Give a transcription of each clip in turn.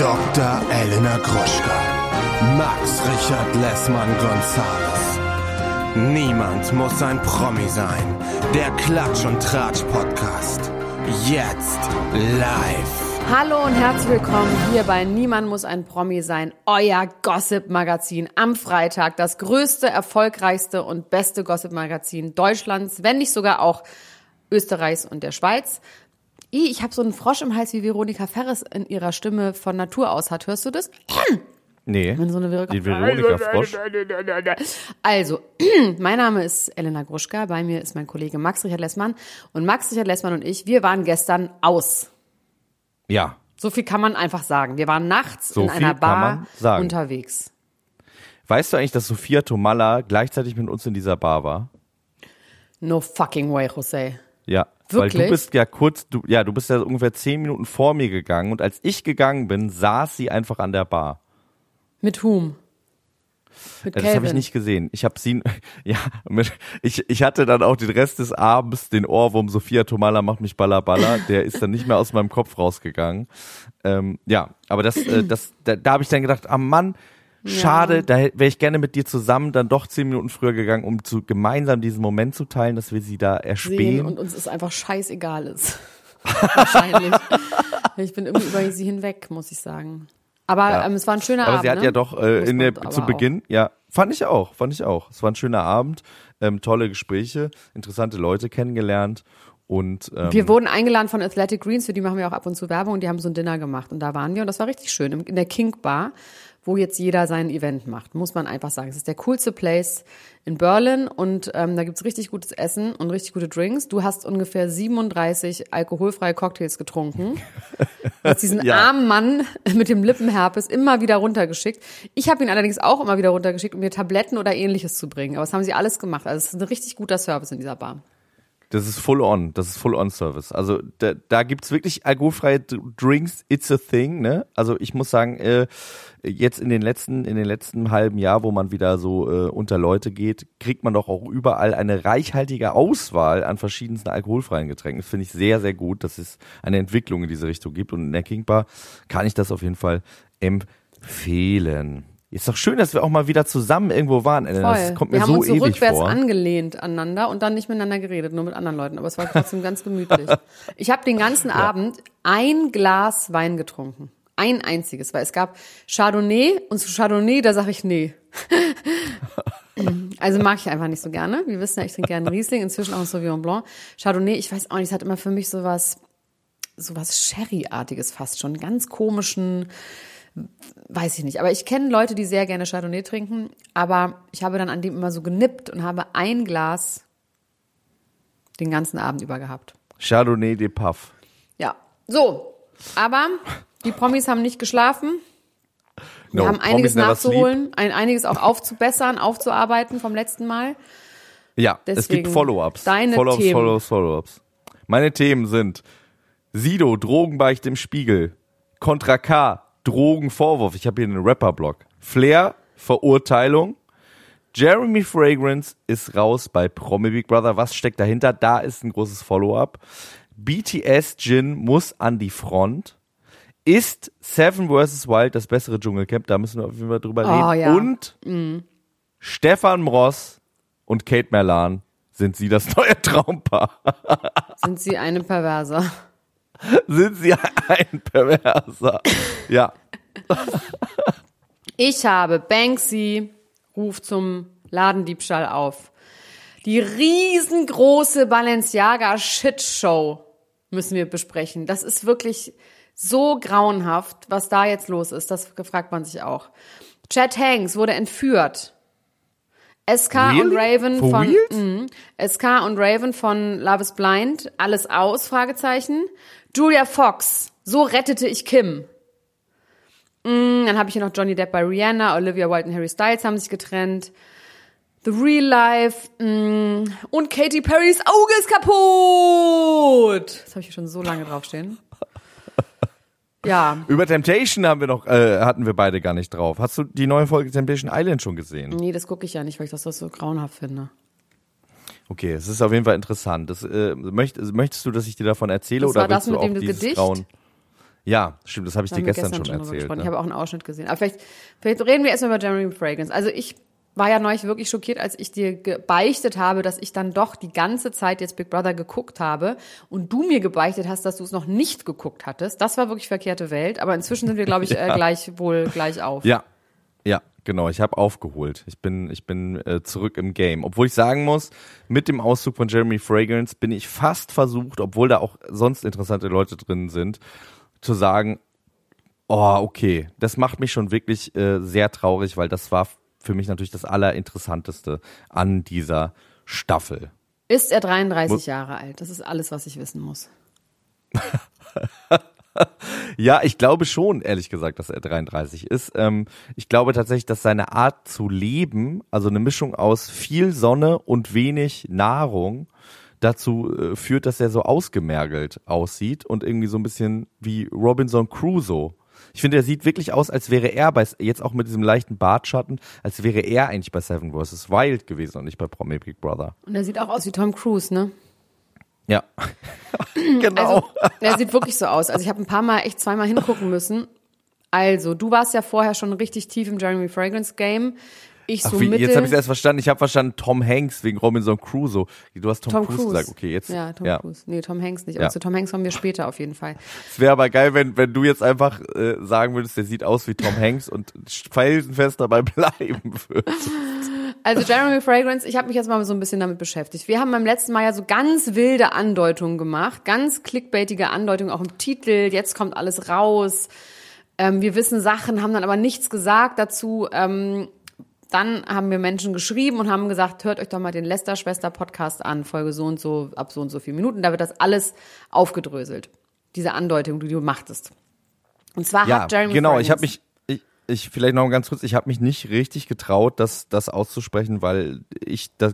Dr. Elena Gruschka. Max Richard Lessmann Gonzales. Niemand muss ein Promi sein. Der Klatsch und Tratsch Podcast. Jetzt live. Hallo und herzlich willkommen hier bei Niemand muss ein Promi sein, euer Gossip-Magazin am Freitag. Das größte, erfolgreichste und beste Gossip-Magazin Deutschlands, wenn nicht sogar auch Österreichs und der Schweiz. Ich habe so einen Frosch im Hals, wie Veronika Ferres in ihrer Stimme von Natur aus hat. Hörst du das? Nee, Wenn so eine Veronika die Veronika Frosch. Also, mein Name ist Elena Gruschka, bei mir ist mein Kollege Max Richard Lessmann. Und Max Richard Lessmann und ich, wir waren gestern aus. Ja, So viel kann man einfach sagen. Wir waren nachts So in einer Bar unterwegs. weißt du eigentlich, dass Sophia Tomalla gleichzeitig mit uns in dieser Bar war? No fucking way, Jose. Ja, weil Wirklich? du bist ja kurz, du, ja, du bist ja ungefähr zehn Minuten vor mir gegangen und als ich gegangen bin, saß sie einfach an der Bar. Mit whom? Mit Ja, das habe ich nicht gesehen. Ich habe sie, ja, mit, ich, ich hatte dann auch den Rest des Abends den Ohrwurm Sophia Tomalla macht mich balla balla. Der ist dann nicht mehr aus meinem Kopf rausgegangen. Ähm, ja, aber das, äh, das, da, da habe ich dann gedacht, ah Mann, schade, da wäre ich gerne mit dir zusammen dann doch zehn Minuten früher gegangen, um zu gemeinsam diesen Moment zu teilen, dass wir sie da sehen erspähen. und uns ist einfach scheißegal ist. Wahrscheinlich. ich bin irgendwie über sie hinweg, muss ich sagen. Aber Ja. ähm, es war ein schöner Aber Abend. sie hat ne? ja doch äh, in der, aber zu auch. Beginn, ja, fand ich auch, fand ich auch. Es war ein schöner Abend, ähm, tolle Gespräche, interessante Leute kennengelernt und ähm, Wir wurden eingeladen von Athletic Greens, für die machen wir auch ab und zu Werbung und die haben so ein Dinner gemacht und da waren wir und das war richtig schön in der King Bar, wo jetzt jeder sein Event macht, muss man einfach sagen. Es ist der coolste Place in Berlin und ähm, da gibt's richtig gutes Essen und richtig gute Drinks. Du hast ungefähr 37 alkoholfreie Cocktails getrunken. Hast diesen Ja. armen Mann mit dem Lippenherpes immer wieder runtergeschickt. Ich habe ihn allerdings auch immer wieder runtergeschickt, um mir Tabletten oder ähnliches zu bringen. Aber das haben sie alles gemacht. Also es ist ein richtig guter Service in dieser Bar. Das ist full on, das ist full on Service. Also da, da gibt's wirklich alkoholfreie Drinks, it's a thing, ne? Also ich muss sagen, äh, jetzt in den letzten in den letzten halben Jahr, wo man wieder so äh, unter Leute geht, kriegt man doch auch überall eine reichhaltige Auswahl an verschiedensten alkoholfreien Getränken. Das finde ich sehr sehr gut, dass es eine Entwicklung in diese Richtung gibt und in der King kann ich das auf jeden Fall empfehlen. Ist doch schön, dass wir auch mal wieder zusammen irgendwo waren. Elena. Das Voll. kommt wir mir haben so uns so ewig rückwärts vor. angelehnt aneinander und dann nicht miteinander geredet, nur mit anderen Leuten. Aber es war trotzdem ganz gemütlich. Ich habe den ganzen Abend ein Glas Wein getrunken. Ein einziges, weil es gab Chardonnay und zu Chardonnay, da sage ich nee. Also mag ich einfach nicht so gerne. Wir wissen ja, ich trinke gerne Riesling, inzwischen auch ein Sauvignon Blanc. Chardonnay, ich weiß auch nicht, es hat immer für mich sowas, sowas Sherry-artiges fast schon, ganz komischen, weiß ich nicht. Aber ich kenne Leute, die sehr gerne Chardonnay trinken, aber ich habe dann an dem immer so genippt und habe ein Glas den ganzen Abend über gehabt. Chardonnay de Puff. Ja, so. Aber die Promis haben nicht geschlafen. Wir No, haben einiges nachzuholen, ein, einiges auch aufzubessern, aufzuarbeiten vom letzten Mal. Ja, es Deswegen gibt Follow-ups. deine Follow-ups, Themen. Follow-ups, Follow-ups. Meine Themen sind Sido, Drogenbeicht im Spiegel. Contra K, Drogenvorwurf. Ich habe hier einen Rapper-Blog. Flair, Verurteilung. Jeremy Fragrance ist raus bei Promi Big Brother. Was steckt dahinter? Da ist ein großes Follow-up. BTS Jin muss an die Front. Ist Seven vs. Wild das bessere Dschungelcamp? Da müssen wir auf jeden Fall drüber Oh, reden. ja. Und Stefan Mross und Kate Merlan sind sie das neue Traumpaar. Sind sie eine Perverser? sind sie ein Perverser? Ja. Ich habe Banksy ruft zum Ladendiebstahl auf. Die riesengroße Balenciaga Shitshow müssen wir besprechen. Das ist wirklich so grauenhaft, was da jetzt los ist. Das fragt man sich auch. Chad Hanks wurde entführt. SK und Really? Raven For von? Mhm. SK und Raven von Love is Blind, alles aus, Fragezeichen. Julia Fox, so rettete ich Kim. Mm, Dann habe ich hier noch Johnny Depp bei Rihanna, Olivia Wilde und Harry Styles haben sich getrennt. The Real Life mm, und Katy Perrys Auge ist kaputt. Das habe ich hier schon so lange draufstehen. Ja, Über Temptation haben wir noch, äh, hatten wir beide gar nicht drauf. Hast du die neue Folge Temptation Island schon gesehen? nee, das gucke ich ja nicht, weil ich das so grauenhaft finde. Okay, es ist auf jeden Fall interessant. Das, äh, möcht, möchtest du, dass ich dir davon erzähle Das oder war das willst du mit dem dieses Gedicht? Grauen? Ja, stimmt, das habe ich Da dir wir gestern, schon erzählt. Ne? Ich habe auch einen Ausschnitt gesehen. Aber vielleicht, vielleicht reden wir erstmal über Jeremy Fragrance. Also ich war ja neulich wirklich schockiert, als ich dir gebeichtet habe, dass ich dann doch die ganze Zeit jetzt Big Brother geguckt habe und du mir gebeichtet hast, dass du es noch nicht geguckt hattest. Das war wirklich verkehrte Welt. Aber inzwischen sind wir, glaube ich, äh, gleich wohl gleich auf. Ja, ja, genau. Ich habe aufgeholt. Ich bin, ich bin äh, zurück im Game. Obwohl ich sagen muss, mit dem Auszug von Jeremy Fragrance bin ich fast versucht, obwohl da auch sonst interessante Leute drin sind, zu sagen, oh, okay, das macht mich schon wirklich äh, sehr traurig, weil das war für mich natürlich das Allerinteressanteste an dieser Staffel. Ist er 33 Muss- Jahre alt? Das ist alles, was ich wissen muss. Ja, ich glaube schon, ehrlich gesagt, dass er 33 ist. Ähm, ich glaube tatsächlich, dass seine Art zu leben, also eine Mischung aus viel Sonne und wenig Nahrung, dazu äh, führt, dass er so ausgemergelt aussieht und irgendwie so ein bisschen wie Robinson Crusoe. Ich finde, er sieht wirklich aus, als wäre er bei, jetzt auch mit diesem leichten Bartschatten, als wäre er eigentlich bei Seven vs. Wild gewesen und nicht bei Promi Big Brother. Und er sieht auch aus wie Tom Cruise, ne? Ja. genau. Also, er sieht wirklich so aus. Also ich habe ein paar Mal, echt zweimal hingucken müssen. Also, du warst ja vorher schon richtig tief im Jeremy Fragrance Game. Ich so Ach, wie, mittel. jetzt habe ich erst verstanden. Ich habe verstanden Tom Hanks wegen Robinson Crusoe. Du hast Tom, Tom Cruise, Cruise. gesagt. Okay, jetzt. Ja, Tom Cruise. Nee, Tom Hanks nicht. Aber Ja. zu Tom Hanks kommen wir später auf jeden Fall. Es wäre aber geil, wenn, wenn du jetzt einfach äh, sagen würdest, der sieht aus wie Tom Hanks und felsenfest dabei bleiben würdest. Also Jeremy Fragrance, ich habe mich jetzt mal so ein bisschen damit beschäftigt. Wir haben beim letzten Mal ja so ganz wilde Andeutungen gemacht, ganz clickbaitige Andeutungen, auch im Titel, jetzt kommt alles raus. Ähm, wir wissen Sachen, haben dann aber nichts gesagt dazu. Ähm, dann haben wir Menschen geschrieben und haben gesagt, hört euch doch mal den Lester-Schwester-Podcast an, Folge so und so, ab so und so vielen Minuten. Da wird das alles aufgedröselt. Diese Andeutung, die du machtest. Und zwar Ja, hat Jeremy genau. Fragrance, Ich habe mich, ich, ich vielleicht noch ganz kurz, ich habe mich nicht richtig getraut, das, das auszusprechen, weil ich da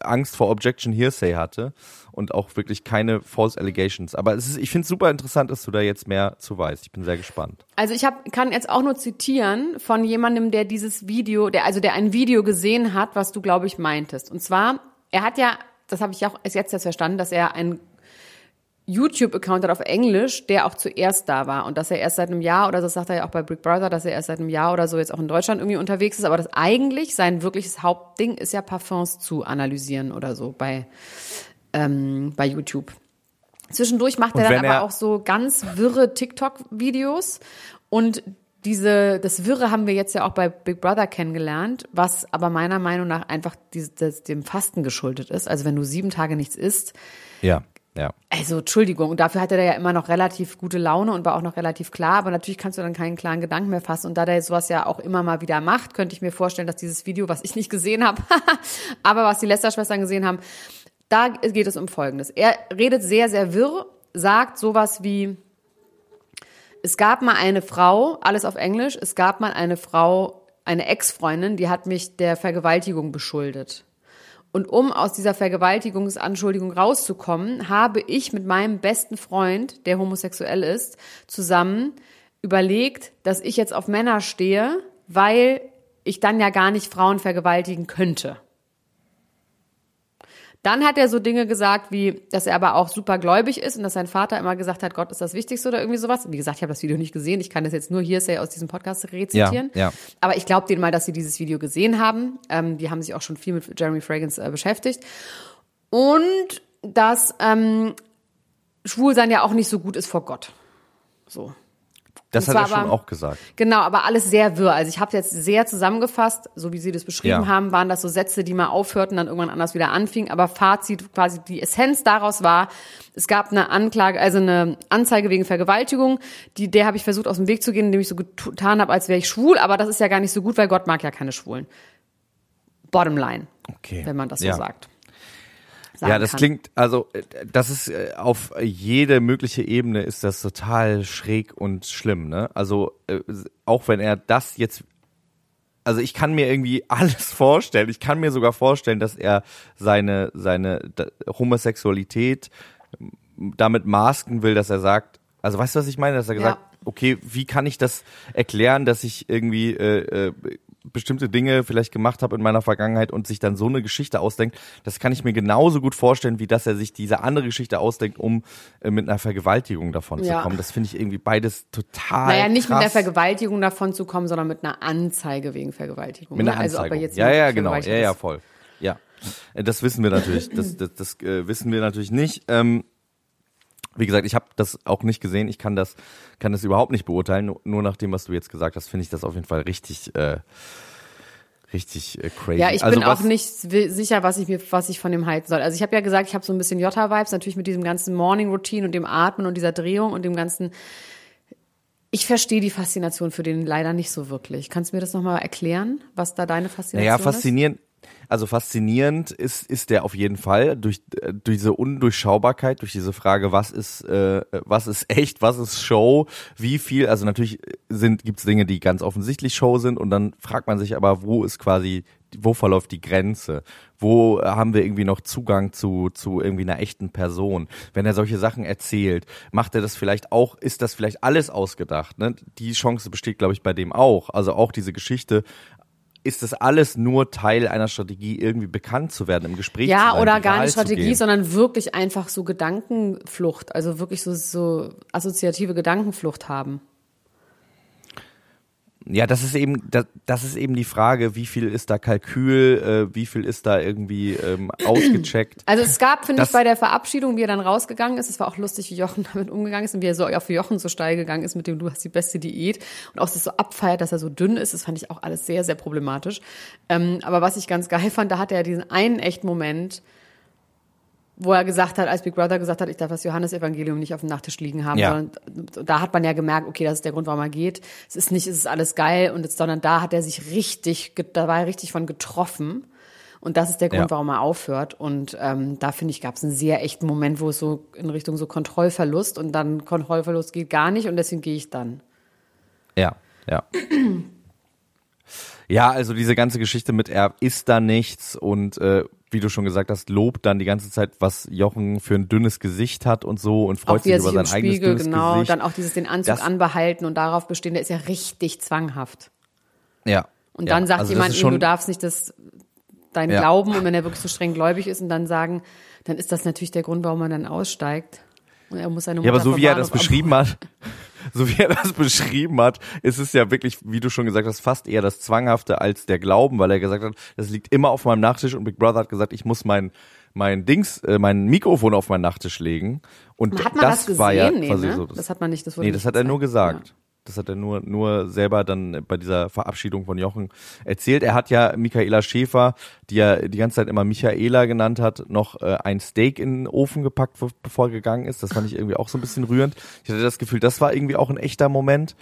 Angst vor Objection Hearsay hatte und auch wirklich keine False Allegations. Aber ist, ich finde es super interessant, dass du da jetzt mehr zu weißt. Ich bin sehr gespannt. Also ich hab, kann jetzt auch nur zitieren von jemandem, der dieses Video, der also der ein Video gesehen hat, was du glaube ich meintest. Und zwar, er hat ja, das habe ich auch erst jetzt erst verstanden, dass er einen YouTube-Account hat auf Englisch, der auch zuerst da war und dass er erst seit einem Jahr oder das sagt er ja auch bei Big Brother, dass er erst seit einem Jahr oder so jetzt auch in Deutschland irgendwie unterwegs ist, aber das eigentlich sein wirkliches Hauptding ist ja Parfums zu analysieren oder so bei ähm, bei YouTube. Zwischendurch macht er dann aber er- auch so ganz wirre TikTok-Videos und diese, das Wirre haben wir jetzt ja auch bei Big Brother kennengelernt, was aber meiner Meinung nach einfach dieses, das, dem Fasten geschuldet ist. Also wenn du sieben Tage nichts isst, Ja, ja. also Entschuldigung, und dafür hatte der ja immer noch relativ gute Laune und war auch noch relativ klar, aber natürlich kannst du dann keinen klaren Gedanken mehr fassen. Und da der sowas ja auch immer mal wieder macht, könnte ich mir vorstellen, dass dieses Video, was ich nicht gesehen habe, aber was die Lester-Schwestern gesehen haben, da geht es um Folgendes. Er redet sehr, sehr wirr, sagt sowas wie, es gab mal eine Frau, alles auf Englisch, es gab mal eine Frau, eine Ex-Freundin, die hat mich der Vergewaltigung beschuldet. Und um aus dieser Vergewaltigungsanschuldigung rauszukommen, habe ich mit meinem besten Freund, der homosexuell ist, zusammen überlegt, dass ich jetzt auf Männer stehe, weil ich dann ja gar nicht Frauen vergewaltigen könnte. Dann hat er so Dinge gesagt, wie, dass er aber auch super gläubig ist und dass sein Vater immer gesagt hat, Gott ist das Wichtigste oder irgendwie sowas. Wie gesagt, ich habe das Video nicht gesehen. Ich kann das jetzt nur hier aus diesem Podcast rezitieren. Ja, ja. Aber ich glaube denen mal, dass sie dieses Video gesehen haben. Ähm, die haben sich auch schon viel mit Jeremy Fragrance äh, beschäftigt. Und dass ähm, Schwulsein ja auch nicht so gut ist vor Gott. So. Das hat er schon aber- auch gesagt. Genau, aber alles sehr wirr. Also ich habe jetzt sehr zusammengefasst, so wie Sie das beschrieben Ja. haben, waren das so Sätze, die mal aufhörten, dann irgendwann anders wieder anfingen. Aber Fazit, quasi die Essenz daraus war, es gab eine Anklage, also eine Anzeige wegen Vergewaltigung. Die, der habe ich versucht aus dem Weg zu gehen, indem ich so getan habe, als wäre ich schwul. Aber das ist ja gar nicht so gut, weil Gott mag ja keine Schwulen. Bottom line, Okay. wenn man das so Ja. Sagt. Ja, Sagen das kann. klingt, also äh, das ist äh, auf jede mögliche Ebene ist das total schräg und schlimm, ne? Also äh, auch wenn er das jetzt also ich kann mir irgendwie alles vorstellen. Ich kann mir sogar vorstellen, dass er seine seine Homosexualität damit masken will, dass er sagt, also weißt du, was ich meine, dass er gesagt, Ja. okay, wie kann ich das erklären, dass ich irgendwie äh, äh, bestimmte Dinge vielleicht gemacht habe in meiner Vergangenheit und sich dann so eine Geschichte ausdenkt, das kann ich mir genauso gut vorstellen, wie dass er sich diese andere Geschichte ausdenkt, um äh, mit einer Vergewaltigung davon Ja. zu kommen. Das finde ich irgendwie beides total Naja, nicht mit krass. der Vergewaltigung davon zu kommen, sondern mit einer Anzeige wegen Vergewaltigung. Mit ne? einer Also ob er Anzeigung. jetzt ja, ja, genau. Ja, ja, voll. Ja. Äh, Das wissen wir natürlich. Das, das, das äh, wissen wir natürlich nicht. Ähm, wie gesagt, ich habe das auch nicht gesehen. Ich kann das, kann das überhaupt nicht beurteilen. Nur, nur nach dem, was du jetzt gesagt hast, finde ich das auf jeden Fall richtig, äh, richtig äh, crazy. Ja, ich also bin auch nicht sicher, was ich mir, was ich von dem halten soll. Also ich habe ja gesagt, ich habe so ein bisschen Jota-Vibes, natürlich mit diesem ganzen Morning Routine und dem Atmen und dieser Drehung und dem ganzen. Ich verstehe die Faszination für den leider nicht so wirklich. Kannst du mir das nochmal erklären, was da deine Faszination Naja, ist? faszinierend. Also faszinierend ist, ist der auf jeden Fall durch, äh, durch diese Undurchschaubarkeit, durch diese Frage, was ist, äh, was ist echt, was ist Show, wie viel, also natürlich sind, gibt's Dinge, die ganz offensichtlich Show sind und dann fragt man sich aber, wo ist quasi, wo verläuft die Grenze? Wo haben wir irgendwie noch Zugang zu, zu irgendwie einer echten Person? Wenn er solche Sachen erzählt, macht er das vielleicht auch, ist das vielleicht alles ausgedacht? Ne? Die Chance besteht, glaube ich, bei dem auch. Also auch diese Geschichte ist das alles nur Teil einer Strategie, irgendwie bekannt zu werden, im Gespräch zu Ja, oder gar nicht Strategie, sondern wirklich einfach so Gedankenflucht, also wirklich so, so assoziative Gedankenflucht haben. Ja, das ist eben, das, das ist eben die Frage, wie viel ist da Kalkül, äh, wie viel ist da irgendwie ähm, ausgecheckt. Also es gab, finde ich, bei der Verabschiedung, wie er dann rausgegangen ist, es war auch lustig, wie Jochen damit umgegangen ist und wie er so auf Jochen so steil gegangen ist mit dem Du hast die beste Diät und auch das so abfeiert, dass er so dünn ist, das fand ich auch alles sehr, sehr problematisch. Ähm, aber was ich ganz geil fand, da hatte er diesen einen echten Moment, wo er gesagt hat, als Big Brother gesagt hat, ich darf das Johannesevangelium nicht auf dem Nachttisch liegen haben, Ja. da hat man ja gemerkt, okay, das ist der Grund, warum er geht. Es ist nicht, es ist alles geil und jetzt, sondern da hat er sich richtig, da war er richtig von getroffen. Und das ist der Grund, Ja. warum er aufhört. Und ähm, da finde ich, gab es einen sehr echten Moment, wo es so in Richtung so Kontrollverlust und dann Kontrollverlust geht gar nicht und deswegen gehe ich dann. Ja, ja. Ja, also diese ganze Geschichte mit er ist da nichts und äh, wie du schon gesagt hast, lobt dann die ganze Zeit, was Jochen für ein dünnes Gesicht hat und so und freut auch er sich über sein im eigenes Spiegel, dünnes genau, Gesicht. dann auch dieses den Anzug Das- anbehalten und darauf bestehen, der ist ja richtig zwanghaft. ja. Und ja. dann sagt also jemand ihm, schon, du darfst nicht das dein Ja. Glauben und wenn er wirklich so streng gläubig ist und dann sagen, dann ist das natürlich der Grund, warum er dann aussteigt. Und er muss seine Mutter Ja, aber so wie er das beschrieben hat, so wie er das beschrieben hat, ist es ja wirklich, wie du schon gesagt hast, fast eher das Zwanghafte als der Glauben, weil er gesagt hat, das liegt immer auf meinem Nachttisch und Big Brother hat gesagt, ich muss mein mein Dings, äh, mein Mikrofon auf meinen Nachttisch legen. Und Hat man das, das, gesehen? war ja nee, quasi ne? so. das hat man nicht. Das wurde nee, das hat er nur gesagt. Das hat er nur, nur selber dann bei dieser Verabschiedung von Jochen erzählt. Er hat ja Michaela Schäfer, die er die ganze Zeit immer Michaela genannt hat, noch äh, ein Steak in den Ofen gepackt, bevor er gegangen ist. Das fand ich irgendwie auch so ein bisschen rührend. Ich hatte das Gefühl, das war irgendwie auch ein echter Moment.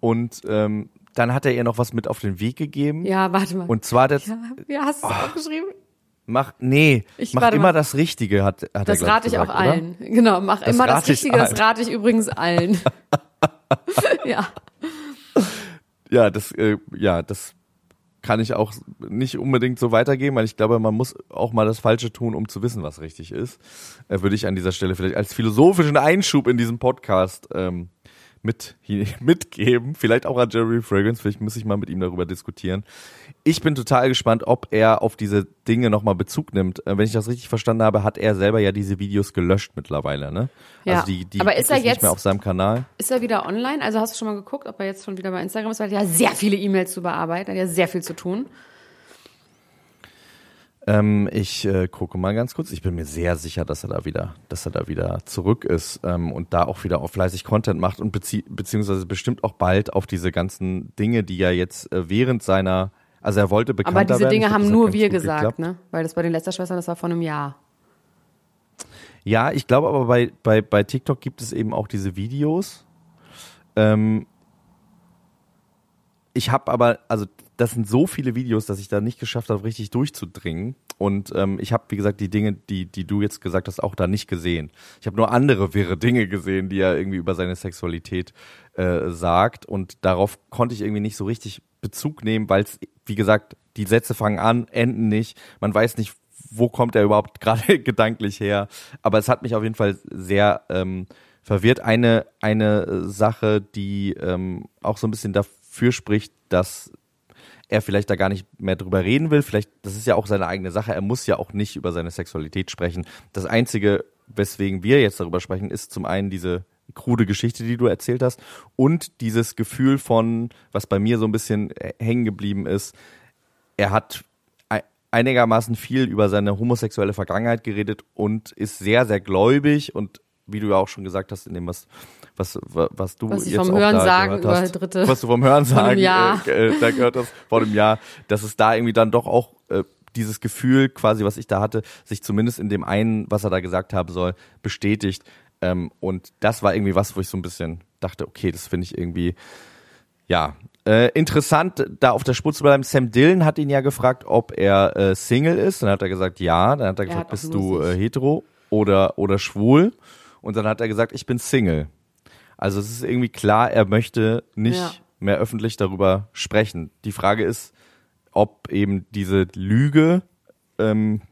Und ähm, dann hat er ihr noch was mit auf den Weg gegeben. Ja, ja warte mal. Und zwar das, ja, ja, hast du es aufgeschrieben? mach, nee, Ich- mach immer mal. das Richtige, hat, hat er Das rate ich gesagt, auch oder? allen. Genau, mach Das immer das Richtige, das rate ich übrigens allen. ja. Ja, das, äh, ja, das kann ich auch nicht unbedingt so weitergeben, weil ich glaube, man muss auch mal das Falsche tun, um zu wissen, was richtig ist. Äh, würde ich an dieser Stelle vielleicht als philosophischen Einschub in diesem Podcast ähm, mit, mitgeben. Vielleicht auch an Jerry Fragrance, vielleicht muss ich mal mit ihm darüber diskutieren. Ich bin total gespannt, ob er auf diese Dinge nochmal Bezug nimmt. Äh, wenn ich das richtig verstanden habe, hat er selber ja diese Videos gelöscht mittlerweile, ne? Ja. Also die, die Aber ist er es nicht jetzt- mehr auf seinem Kanal. Ist er wieder online? Also hast du schon mal geguckt, ob er jetzt schon wieder bei Instagram ist? Weil er hat ja sehr viele E-Mails zu bearbeiten, hat ja sehr viel zu tun. Ähm, ich äh, gucke mal ganz kurz. Ich bin mir sehr sicher, dass er da wieder, dass er da wieder zurück ist ähm, und da auch wieder auf fleißig Content macht und bezie beziehungsweise bestimmt auch bald auf diese ganzen Dinge, die er jetzt äh, während seiner, also er wollte bekannter Aber diese werden. Dinge glaub, haben nur wir gesagt, geklappt. ne? Weil das bei den Lästerschwestern, das war vor einem Jahr. Ja, ich glaube aber bei, bei, bei TikTok gibt es eben auch diese Videos. Ähm, ich habe aber, also das sind so viele Videos, dass ich da nicht geschafft habe, richtig durchzudringen. Und ähm, ich habe, wie gesagt, die Dinge, die, die du jetzt gesagt hast, auch da nicht gesehen. Ich habe nur andere wirre Dinge gesehen, die er irgendwie über seine Sexualität äh, sagt. Und darauf konnte ich irgendwie nicht so richtig Bezug nehmen, weil es, wie gesagt, die Sätze fangen an, enden nicht. Man weiß nicht, wo kommt er überhaupt gerade gedanklich her. Aber es hat mich auf jeden Fall sehr ähm, verwirrt. Eine, eine Sache, die ähm, auch so ein bisschen dafür spricht, dass er vielleicht da gar nicht mehr drüber reden will. Vielleicht, das ist ja auch seine eigene Sache. Er muss ja auch nicht über seine Sexualität sprechen. Das Einzige, weswegen wir jetzt darüber sprechen, ist zum einen diese krude Geschichte, die du erzählt hast und dieses Gefühl von, was bei mir so ein bisschen hängen geblieben ist. Er hat einigermaßen viel über seine homosexuelle Vergangenheit geredet und ist sehr, sehr gläubig und wie du ja auch schon gesagt hast, in dem, was, was, was du was jetzt vom auch Hören da sagen gehört hast, über Dritte. was du vom Hören sagen äh, äh, da gehört hast, vor dem Jahr, dass es da irgendwie dann doch auch äh, dieses Gefühl quasi, was ich da hatte, sich zumindest in dem einen, was er da gesagt haben soll, bestätigt. Ähm, und das war irgendwie was, wo ich so ein bisschen dachte, okay, das finde ich irgendwie, ja, äh, interessant, da auf der Spur zu bleiben. Sam Dillon hat ihn ja gefragt, ob er äh, Single ist. Dann hat er gesagt, ja. Dann hat er gefragt, hat auch bist du äh, hetero oder, oder schwul? Und dann hat er gesagt, ich bin Single. Also es ist irgendwie klar, er möchte nicht Ja. mehr öffentlich darüber sprechen. Die Frage ist, ob eben diese Lüge, ähm,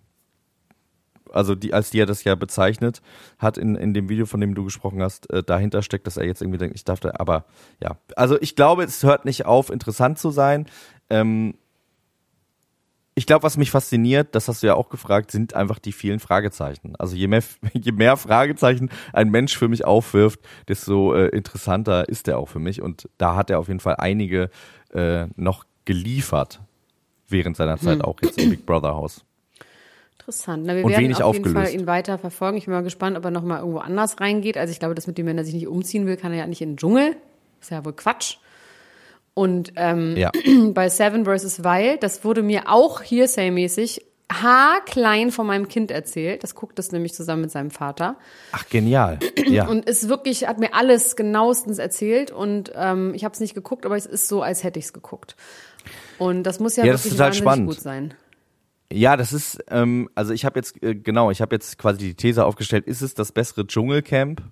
also die, als die er das ja bezeichnet hat in, in dem Video, von dem du gesprochen hast, äh, dahinter steckt, dass er jetzt irgendwie denkt, ich darf da, aber ja. Also ich glaube, es hört nicht auf, interessant zu sein. Ähm, ich glaube, was mich fasziniert, das hast du ja auch gefragt, sind einfach die vielen Fragezeichen. Also je mehr, je mehr Fragezeichen ein Mensch für mich aufwirft, desto äh, interessanter ist er auch für mich. Und da hat er auf jeden Fall einige äh, noch geliefert während seiner Zeit auch jetzt im Big Brother Haus. Interessant. Na, wir Und werden wenig auf jeden aufgelöst. Fall ihn weiter verfolgen. Ich bin mal gespannt, ob er noch mal irgendwo anders reingeht. Also ich glaube, das mit dem, wenn er sich nicht umziehen will, kann er ja nicht in den Dschungel. Ist ja wohl Quatsch. Und ähm, Ja. bei Seven vs. Wild, das wurde mir auch Hearsay-mäßig haarklein von meinem Kind erzählt. Das guckt das nämlich zusammen mit seinem Vater. Ach, genial. Ja. Und ist wirklich, hat mir alles genauestens erzählt. Und ähm, ich habe es nicht geguckt, aber es ist so, als hätte ich es geguckt. Und das muss ja, Ja, das wirklich total wahnsinnig spannend. gut sein. Ja, das ist, ähm, also ich habe jetzt, äh, genau, ich habe jetzt quasi die These aufgestellt, ist es das bessere Dschungelcamp?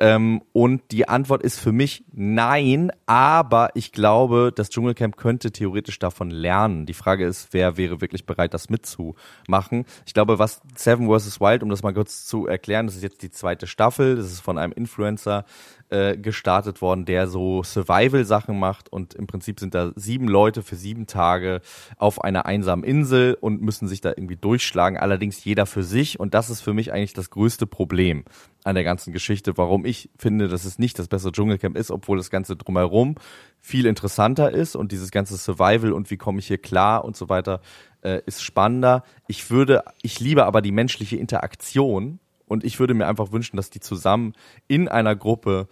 Ähm, und die Antwort ist für mich nein, aber ich glaube, das Dschungelcamp könnte theoretisch davon lernen. Die Frage ist, wer wäre wirklich bereit, das mitzumachen? Ich glaube, was Seven vs. Wild, um das mal kurz zu erklären, das ist jetzt die zweite Staffel, das ist von einem Influencer äh, gestartet worden, der so Survival-Sachen macht und im Prinzip sind da sieben Leute für sieben Tage auf einer einsamen Insel und müssen sich da irgendwie durchschlagen, allerdings jeder für sich und das ist für mich eigentlich das größte Problem an der ganzen Geschichte, warum ich finde, dass es nicht das bessere Dschungelcamp ist, obwohl das Ganze drumherum viel interessanter ist und dieses ganze Survival und wie komme ich hier klar und so weiter äh, ist spannender. Ich würde, ich liebe aber die menschliche Interaktion und ich würde mir einfach wünschen, dass die zusammen in einer Gruppe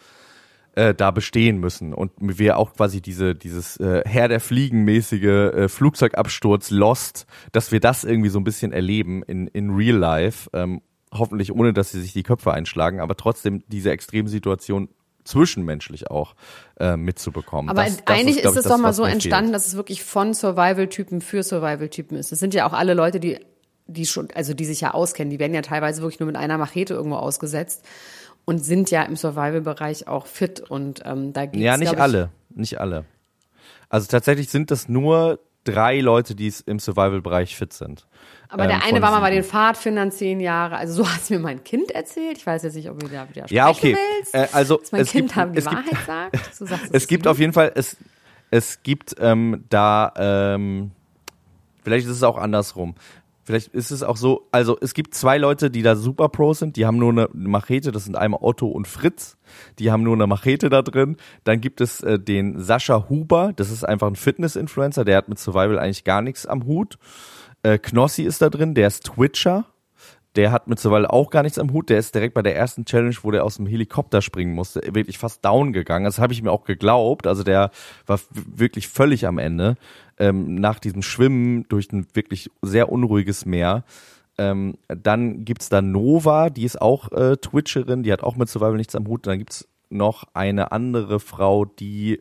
äh, da bestehen müssen und wir auch quasi diese dieses äh, Herr der Fliegen mäßige äh, Flugzeugabsturz Lost, dass wir das irgendwie so ein bisschen erleben in in Real Life, ähm, hoffentlich ohne, dass sie sich die Köpfe einschlagen, aber trotzdem diese Extremsituation zwischenmenschlich auch äh, mitzubekommen. Aber Das- das eigentlich glaub ist ich, es das, doch mal so entstanden, dass es wirklich von Survival-Typen für Survival-Typen ist. Das sind ja auch alle Leute, die, die schon, also die sich ja auskennen. Die werden ja teilweise wirklich nur mit einer Machete irgendwo ausgesetzt und sind ja im Survival-Bereich auch fit und ähm, da geht's, Ja, nicht alle, nicht alle. Also tatsächlich sind das nur drei Leute, die es im Survival-Bereich fit sind. Aber ähm, der eine war mal bei den Pfadfindern zehn Jahre. Also so hat es mir mein Kind erzählt. Ich weiß jetzt nicht, ob du da wieder Ja, sprechen okay. willst. Äh, also dass mein es Kind gibt- haben die es gibt- Wahrheit sagt. So sagst Es gibt auf jeden Fall, es, es gibt ähm, da, ähm, vielleicht ist es auch andersrum. Vielleicht ist es auch so, also es gibt zwei Leute, die da super Pros sind, die haben nur eine Machete, das sind einmal Otto und Fritz, die haben nur eine Machete da drin. Dann gibt es äh, den Sascha Huber, das ist einfach ein Fitness-Influencer, der hat mit Survival eigentlich gar nichts am Hut. Äh, Knossi ist da drin, der ist Twitcher. Der hat mittlerweile auch gar nichts am Hut. Der ist direkt bei der ersten Challenge, wo der aus dem Helikopter springen musste, wirklich fast down gegangen. Das habe ich mir auch geglaubt. Also der war wirklich völlig am Ende ähm, nach diesem Schwimmen durch ein wirklich sehr unruhiges Meer. Ähm, dann gibt's da Nova, die ist auch äh, Twitcherin, die hat auch mit Survival nichts am Hut. Dann gibt's noch eine andere Frau, die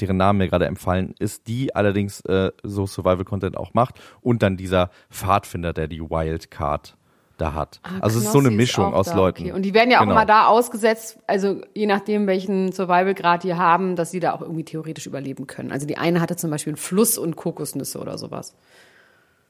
deren Name mir gerade empfallen ist, die allerdings äh, so Survival-Content auch macht. Und dann dieser Pfadfinder, der die Wildcard da hat. also es ist so eine Ah, Mischung aus da, Leuten. Okay. Und die werden ja auch Genau. immer da ausgesetzt, also je nachdem, welchen Survival-Grad die haben, dass sie da auch irgendwie theoretisch überleben können. Also die eine hatte zum Beispiel einen Fluss und Kokosnüsse oder sowas.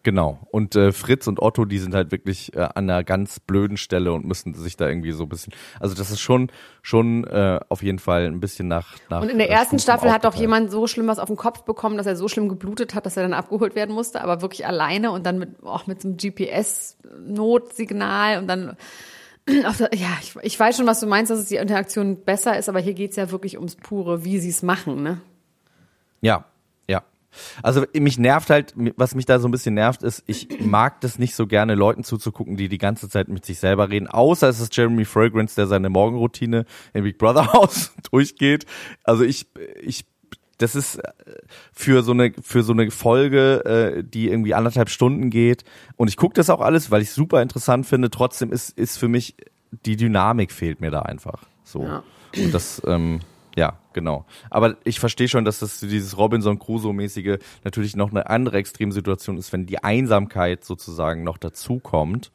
Genau. Und äh, Fritz und Otto, die sind halt wirklich äh, an einer ganz blöden Stelle und müssen sich da irgendwie so ein bisschen. Also das ist schon schon äh, auf jeden Fall ein bisschen nach. nach Und in der ersten Staffel hat doch jemand so schlimm was auf den Kopf bekommen, dass er so schlimm geblutet hat, dass er dann abgeholt werden musste, aber wirklich alleine und dann mit auch mit so einem GPS-Notsignal und dann ja, ich, ich weiß schon, was du meinst, dass es die Interaktion besser ist, aber hier geht's ja wirklich ums pure, wie sie es machen, ne? Ja. Also mich nervt halt, was mich da so ein bisschen nervt, ist, ich mag das nicht so gerne, Leuten zuzugucken, die die ganze Zeit mit sich selber reden, außer es ist Jeremy Fragrance, der seine Morgenroutine im Big Brother Haus durchgeht. Also ich, ich, das ist äh, für so eine, für so eine Folge, äh, die irgendwie anderthalb Stunden geht. Und ich gucke das auch alles, weil ich es super interessant finde. Trotzdem ist, ist für mich die Dynamik fehlt mir da einfach. So. Ja. Und das, ähm, ja, genau. Aber ich verstehe schon, dass das dieses Robinson Crusoe-mäßige natürlich noch eine andere Extremsituation ist, wenn die Einsamkeit sozusagen noch dazukommt.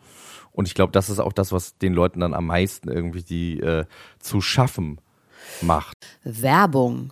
Und ich glaube, das ist auch das, was den Leuten dann am meisten irgendwie die äh, zu schaffen macht. Werbung.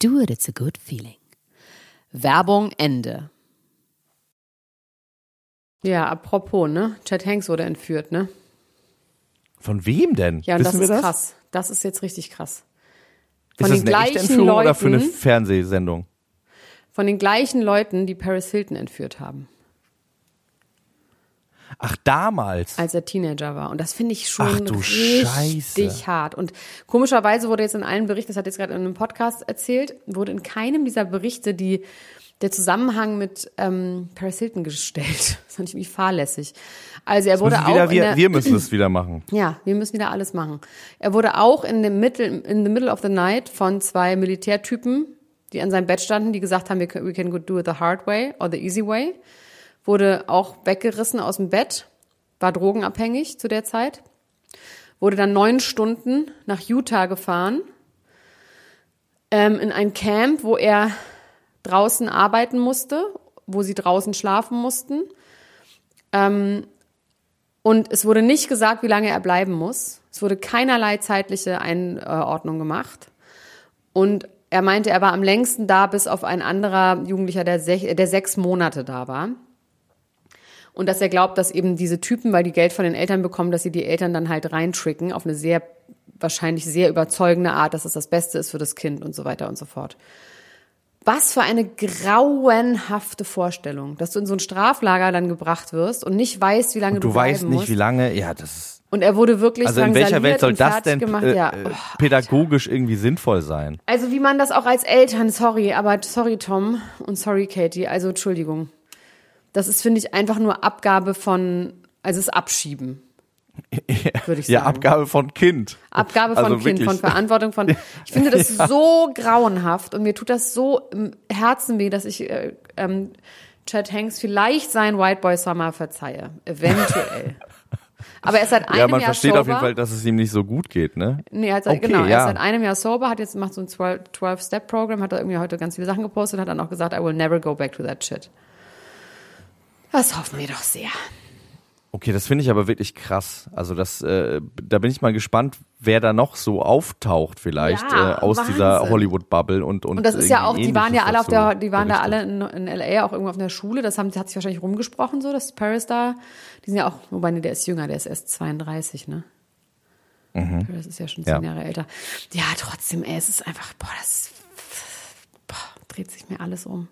Do it, it's a good feeling. Werbung Ende. Ja, apropos, ne? Chad Hanks wurde entführt, ne? Von wem denn? Ja, und Wissen das ist das? krass. Das ist jetzt richtig krass. Ist Von das den eine echte gleichen Entführung oder für eine Leuten- Fernsehsendung? Von den gleichen Leuten, die Paris Hilton entführt haben, Ach, damals. als er Teenager war. Und das finde ich schon Ach du richtig Scheiße. hart. Und komischerweise wurde jetzt in allen Berichten, das hat jetzt gerade in einem Podcast erzählt, wurde in keinem dieser Berichte die der Zusammenhang mit ähm, Paris Hilton gestellt. Das fand ich irgendwie fahrlässig. Also er wurde Müssen auch wieder, in wir, der, wir müssen es wieder machen. ja, wir müssen wieder alles machen. Er wurde auch in dem Mittel, in the middle of the night von zwei Militärtypen, die an seinem Bett standen, die gesagt haben, we can, we can do it the hard way or the easy way, wurde auch weggerissen aus dem Bett, war drogenabhängig zu der Zeit, wurde dann neun Stunden nach Utah gefahren, ähm, in ein Camp, wo er draußen arbeiten musste, wo sie draußen schlafen mussten. Ähm, und es wurde nicht gesagt, wie lange er bleiben muss. Es wurde keinerlei zeitliche Einordnung gemacht. Und er meinte, er war am längsten da, bis auf ein anderer Jugendlicher, der, sech, der sechs Monate da war. Und dass er glaubt, dass eben diese Typen, weil die Geld von den Eltern bekommen, dass sie die Eltern dann halt reintricken auf eine sehr, wahrscheinlich sehr überzeugende Art, dass es das Beste ist für das Kind und so weiter und so fort. Was für eine grauenhafte Vorstellung, dass du in so ein Straflager dann gebracht wirst und nicht weißt, wie lange Du du bleiben weißt nicht, musst. wie lange. Ja, das ist. Und er wurde wirklich Also in welcher Welt soll und das denn äh, ja. Oh, pädagogisch irgendwie sinnvoll sein? Also wie man das auch als Eltern, sorry, aber sorry Tom und sorry Katie, also Entschuldigung. Das ist, finde ich, einfach nur Abgabe von, also es ist Abschieben, würde ich sagen. Ja, Abgabe von Kind. Abgabe von Also Kind, wirklich. von Verantwortung von. Ich finde das so grauenhaft und mir tut das so im Herzen weh, dass ich äh, ähm, Chad Hanks vielleicht sein White Boy Summer verzeihe. Eventuell. Aber er ist seit einem Ja, man Jahr versteht sober. auf jeden Fall, dass es ihm nicht so gut geht, ne? Nee, er seit, Okay, genau, er ja. ist seit einem Jahr sober, hat jetzt macht so ein 12-Step-Programm, hat er irgendwie heute ganz viele Sachen gepostet, hat dann auch gesagt, I will never go back to that shit. Das hoffen wir doch sehr. Okay, das finde ich aber wirklich krass. Also das, äh, da bin ich mal gespannt, wer da noch so auftaucht vielleicht Ja, äh, aus Wahnsinn. dieser Hollywood-Bubble und und Und das ist ja auch, die waren ja alle auf der, die waren da alle in, in LA auch irgendwo auf einer Schule. Das haben, hat sich wahrscheinlich rumgesprochen, so, dass Paris da, die sind ja auch, wobei, nee, der ist jünger, der ist erst 32, ne? Paris ist ja schon zehn Mhm. Ja. Jahre älter. Ja, trotzdem, ey, es ist einfach, boah, das, boah, dreht sich mir alles um.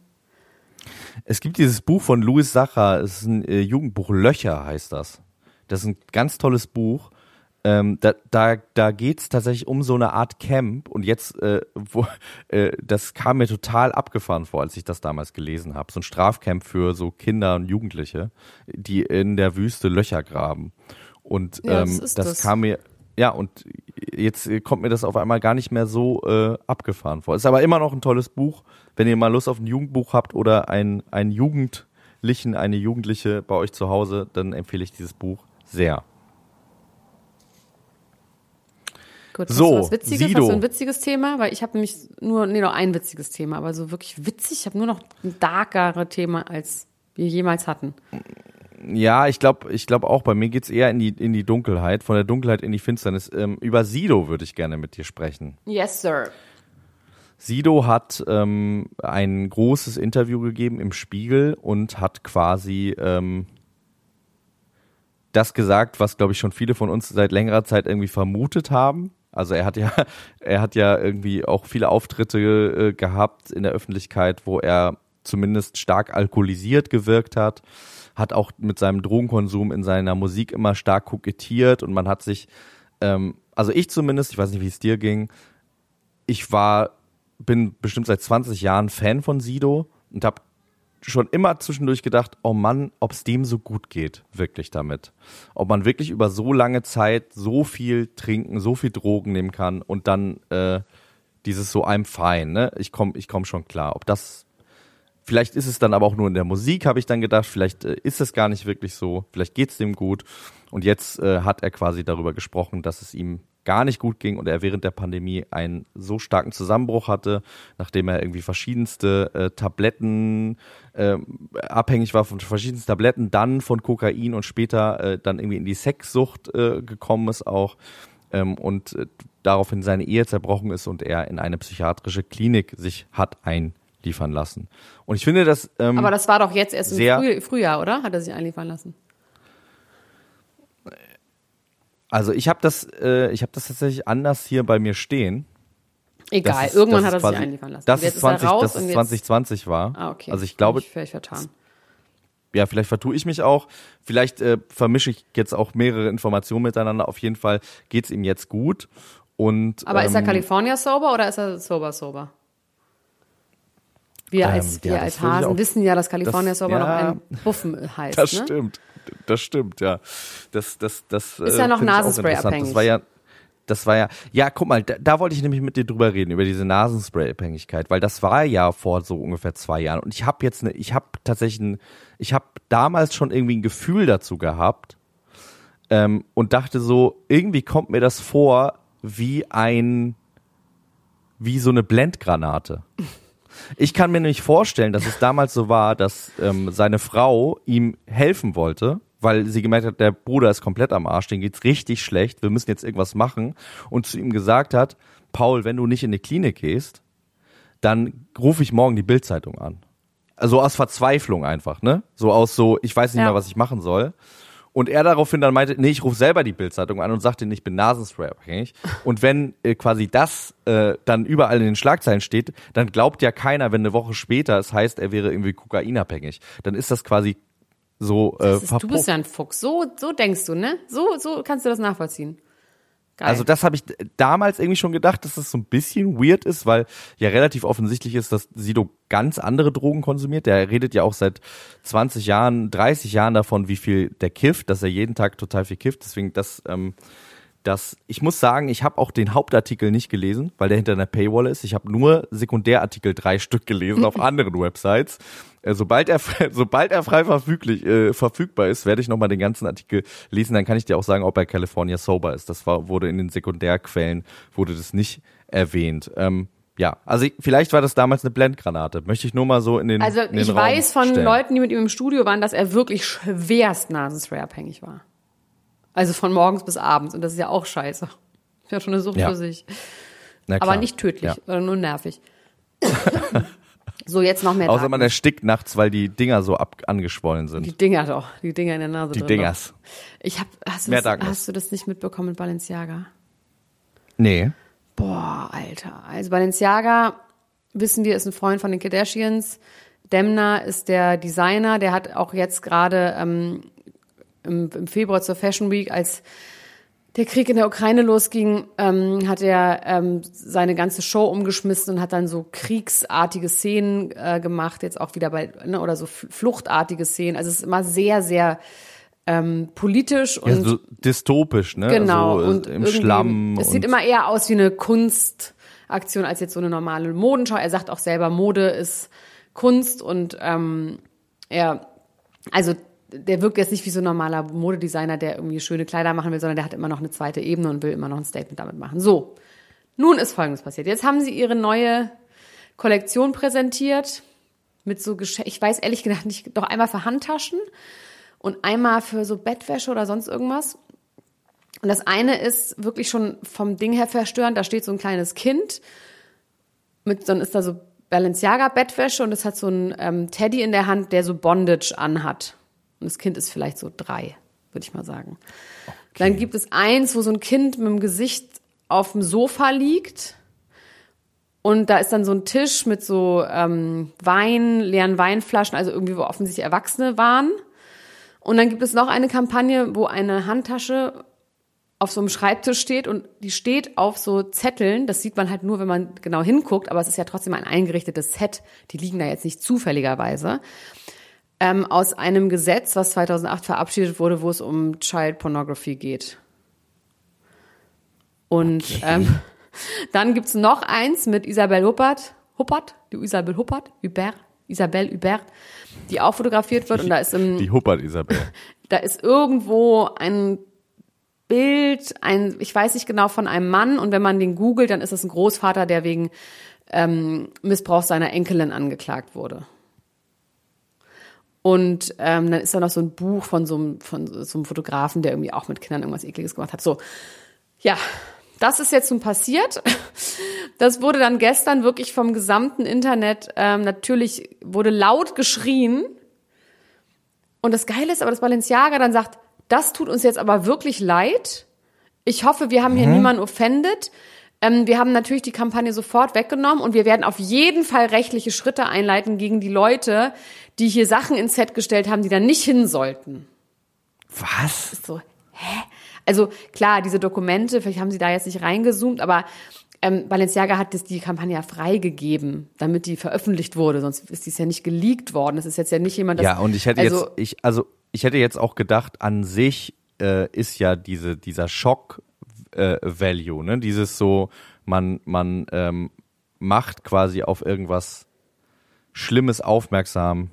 Es gibt dieses Buch von Louis Sacher, es ist ein äh, Jugendbuch, Löcher heißt das. Das ist ein ganz tolles Buch. Ähm, da da, da geht's tatsächlich um so eine Art Camp und jetzt, äh, wo, äh, das kam mir total abgefahren vor, als ich das damals gelesen habe. So ein Strafcamp für so Kinder und Jugendliche, die in der Wüste Löcher graben. Und Ja, ähm, das das. kam mir, ja, und jetzt kommt mir das auf einmal gar nicht mehr so äh, abgefahren vor. Ist aber immer noch ein tolles Buch. Wenn ihr mal Lust auf ein Jugendbuch habt oder ein, ein Jugendlichen, eine Jugendliche bei euch zu Hause, dann empfehle ich dieses Buch sehr. Gut, So, was Witziges? Sido. Hast du ein witziges Thema? Weil ich habe nämlich nur, nee, noch ein witziges Thema, aber so wirklich witzig. Ich habe nur noch ein darkere Thema, als wir jemals hatten. Ja, ich glaube ich glaub auch, bei mir geht's eher in die, in die Dunkelheit, von der Dunkelheit in die Finsternis. Ähm, über Sido würde ich gerne mit dir sprechen. Yes, sir. Sido hat ähm, ein großes Interview gegeben im Spiegel und hat quasi ähm, das gesagt, was glaube ich schon viele von uns seit längerer Zeit irgendwie vermutet haben. Also er hat ja, er hat ja irgendwie auch viele Auftritte äh, gehabt in der Öffentlichkeit, wo er zumindest stark alkoholisiert gewirkt hat, hat auch mit seinem Drogenkonsum in seiner Musik immer stark kokettiert und man hat sich, ähm, also ich zumindest, ich weiß nicht, wie es dir ging, ich war, bin bestimmt seit 20 Jahren Fan von Sido und habe schon immer zwischendurch gedacht, oh Mann, ob es dem so gut geht, wirklich damit. Ob man wirklich über so lange Zeit so viel trinken, so viel Drogen nehmen kann und dann äh, dieses so I'm fine, ne? Ich komme ich komm schon klar. Ob das, vielleicht ist es dann aber auch nur in der Musik, habe ich dann gedacht, vielleicht äh, ist es gar nicht wirklich so, vielleicht geht's dem gut. Und jetzt äh, hat er quasi darüber gesprochen, dass es ihm gar nicht gut ging und er während der Pandemie einen so starken Zusammenbruch hatte, nachdem er irgendwie verschiedenste äh, Tabletten äh, abhängig war von verschiedensten Tabletten, dann von Kokain und später äh, dann irgendwie in die Sexsucht äh, gekommen ist auch ähm, und äh, daraufhin seine Ehe zerbrochen ist und er in eine psychiatrische Klinik sich hat einliefern lassen. Und ich finde das ähm, Aber das war doch jetzt erst im Früh Frühjahr, oder? Hat er sich einliefern lassen? also ich habe das äh, ich habe das tatsächlich anders hier bei mir stehen. Egal, ist- irgendwann hat er ist sich quasi- einliefern lassen. Das ist 20, er raus das und ist jetzt, 2020 war. Ah, okay. Also ich glaube, ich vielleicht vertan. ja, vielleicht vertue ich mich auch. Vielleicht äh, vermische ich jetzt auch mehrere Informationen miteinander. Auf jeden Fall geht's ihm jetzt gut. Und, Aber ist er ähm, California sober oder ist er sober sober? Wir Ähm, als, ja, wir das als Hasen auch- wissen ja, dass California das- Sober ja. noch ein Buffen heißt. Das ne? stimmt. Das stimmt, ja. Das, das, das Ist ja noch Nasenspray abhängig. Das war ja, das war ja, ja, guck mal, da, da wollte ich nämlich mit dir drüber reden, über diese Nasenspray-Abhängigkeit, weil das war ja vor so ungefähr zwei Jahren. Und ich habe jetzt eine, ich habe tatsächlich ein, ich habe damals schon irgendwie ein Gefühl dazu gehabt ähm, und dachte so, irgendwie kommt mir das vor wie ein, wie so eine Blendgranate. Ich kann mir nämlich vorstellen, dass es damals so war, dass ähm, seine Frau ihm helfen wollte, weil sie gemerkt hat, der Bruder ist komplett am Arsch, den geht's richtig schlecht, wir müssen jetzt irgendwas machen und zu ihm gesagt hat, Paul, wenn du nicht in die Klinik gehst, dann rufe ich morgen die Bildzeitung an. Also aus Verzweiflung einfach, ne? So aus so, ich weiß nicht Ja. mehr, was ich machen soll. Und er daraufhin dann meinte, nee, ich rufe selber die Bildzeitung an und sagte, ich bin Nasenspray abhängig. Und wenn äh, quasi das äh, dann überall in den Schlagzeilen steht, dann glaubt ja keiner, wenn eine Woche später es heißt, er wäre irgendwie kokainabhängig. Dann ist das quasi so äh, ist, du bist ja ein Fuchs. So, so denkst du, ne? So, so kannst du das nachvollziehen. Geil. Also das habe ich damals irgendwie schon gedacht, dass das so ein bisschen weird ist, weil ja relativ offensichtlich ist, dass Sido ganz andere Drogen konsumiert. Der redet ja auch seit 20 Jahren, 30 Jahren davon, wie viel der kifft, dass er jeden Tag total viel kifft. Deswegen das, ähm, das, ich muss sagen, ich habe auch den Hauptartikel nicht gelesen, weil der hinter einer Paywall ist. Ich habe nur Sekundärartikel drei Stück gelesen auf anderen Websites. Äh, Sobald er, sobald er frei verfüglich, äh, verfügbar ist, werde ich nochmal den ganzen Artikel lesen. Dann kann ich dir auch sagen, ob er California sober ist. Das war, wurde in den Sekundärquellen, wurde das nicht erwähnt. Ähm, ja, also ich, vielleicht war das damals eine Blendgranate. Möchte ich nur mal so in den Also in den ich Raum weiß von stellen. Leuten, die mit ihm im Studio waren, dass er wirklich schwerst Nasenspray abhängig war. Also von morgens bis abends. Und das ist ja auch scheiße. Ist ja schon eine Sucht Ja. für sich. Aber nicht tödlich, Ja. sondern nur nervig. so, jetzt noch mehr Außer Daten. man erstickt nachts, weil die Dinger so ab angeschwollen sind. Die Dinger doch, die Dinger in der Nase. Die Dingers. Doch. Ich hab, hast du, Mehr das, Darkness. hast du das nicht mitbekommen mit Balenciaga? Nee. Boah, Alter. Also Balenciaga, wissen wir, ist ein Freund von den Kardashians. Demna ist der Designer, der hat auch jetzt gerade ähm, im, im Februar zur Fashion Week, als der Krieg in der Ukraine losging, ähm, hat er ähm, seine ganze Show umgeschmissen und hat dann so kriegsartige Szenen äh, gemacht, jetzt auch wieder bei, ne, oder so fl- fluchtartige Szenen. Also es ist immer sehr, sehr ähm, politisch und Ja, so dystopisch, ne? Genau. So, äh, und im Schlamm. Es sieht immer eher aus wie eine Kunstaktion als jetzt so eine normale Modenschau. Er sagt auch selber, Mode ist Kunst und ähm, er, also der wirkt jetzt nicht wie so ein normaler Modedesigner, der irgendwie schöne Kleider machen will, sondern der hat immer noch eine zweite Ebene und will immer noch ein Statement damit machen. So, nun ist Folgendes passiert. Jetzt haben sie ihre neue Kollektion präsentiert mit so Gesch ich weiß ehrlich gesagt nicht, doch einmal für Handtaschen und einmal für so Bettwäsche oder sonst irgendwas. Und das eine ist wirklich schon vom Ding her verstörend. Da steht so ein kleines Kind mit, dann ist da so Balenciaga Bettwäsche und es hat so ein ähm, Teddy in der Hand, der so Bondage anhat. Und das Kind ist vielleicht so drei, würde ich mal sagen. Dann gibt es eins, wo so ein Kind mit dem Gesicht auf dem Sofa liegt. Und da ist dann so ein Tisch mit so ähm, Wein, leeren Weinflaschen, also irgendwie, wo offensichtlich Erwachsene waren. Und dann gibt es noch eine Kampagne, wo eine Handtasche auf so einem Schreibtisch steht und die steht auf so Zetteln. Das sieht man halt nur, wenn man genau hinguckt, aber es ist ja trotzdem ein eingerichtetes Set. Die liegen da jetzt nicht zufälligerweise. Ähm, aus einem Gesetz, was 2008 verabschiedet wurde, wo es um Child Pornography geht. Und ähm, dann gibt's noch eins mit Isabel Huppert, Huppert, die Isabel Huppert, Hubert, Isabel Hubert, die auch fotografiert wird und da ist im, Die Huppert Isabel. da ist irgendwo ein Bild, ein, ich weiß nicht genau, von einem Mann und wenn man den googelt, dann ist es ein Großvater, der wegen ähm, Missbrauch seiner Enkelin angeklagt wurde. Und ähm, dann ist da noch so ein Buch von so, einem, von so einem Fotografen, der irgendwie auch mit Kindern irgendwas Ekliges gemacht hat. So, ja, das ist jetzt nun passiert. Das wurde dann gestern wirklich vom gesamten Internet, ähm, natürlich wurde laut geschrien. Und das Geile ist aber, dass Balenciaga dann sagt, das tut uns jetzt aber wirklich leid. Ich hoffe, wir haben hier niemanden offended. Ähm, wir haben natürlich die Kampagne sofort weggenommen und wir werden auf jeden Fall rechtliche Schritte einleiten gegen die Leute, die hier Sachen ins Set gestellt haben, die da nicht hin sollten. Was? So, hä? Also klar, diese Dokumente, vielleicht haben sie da jetzt nicht reingezoomt, aber ähm, Balenciaga hat das, die Kampagne ja freigegeben, damit die veröffentlicht wurde, sonst ist dies ja nicht geleakt worden. Das ist jetzt ja nicht jemand, das, Ja, und ich hätte also, jetzt, ich, also ich hätte jetzt auch gedacht, an sich äh, ist ja diese, dieser Schock äh, Value, ne? Dieses so, man, man ähm, macht quasi auf irgendwas Schlimmes aufmerksam.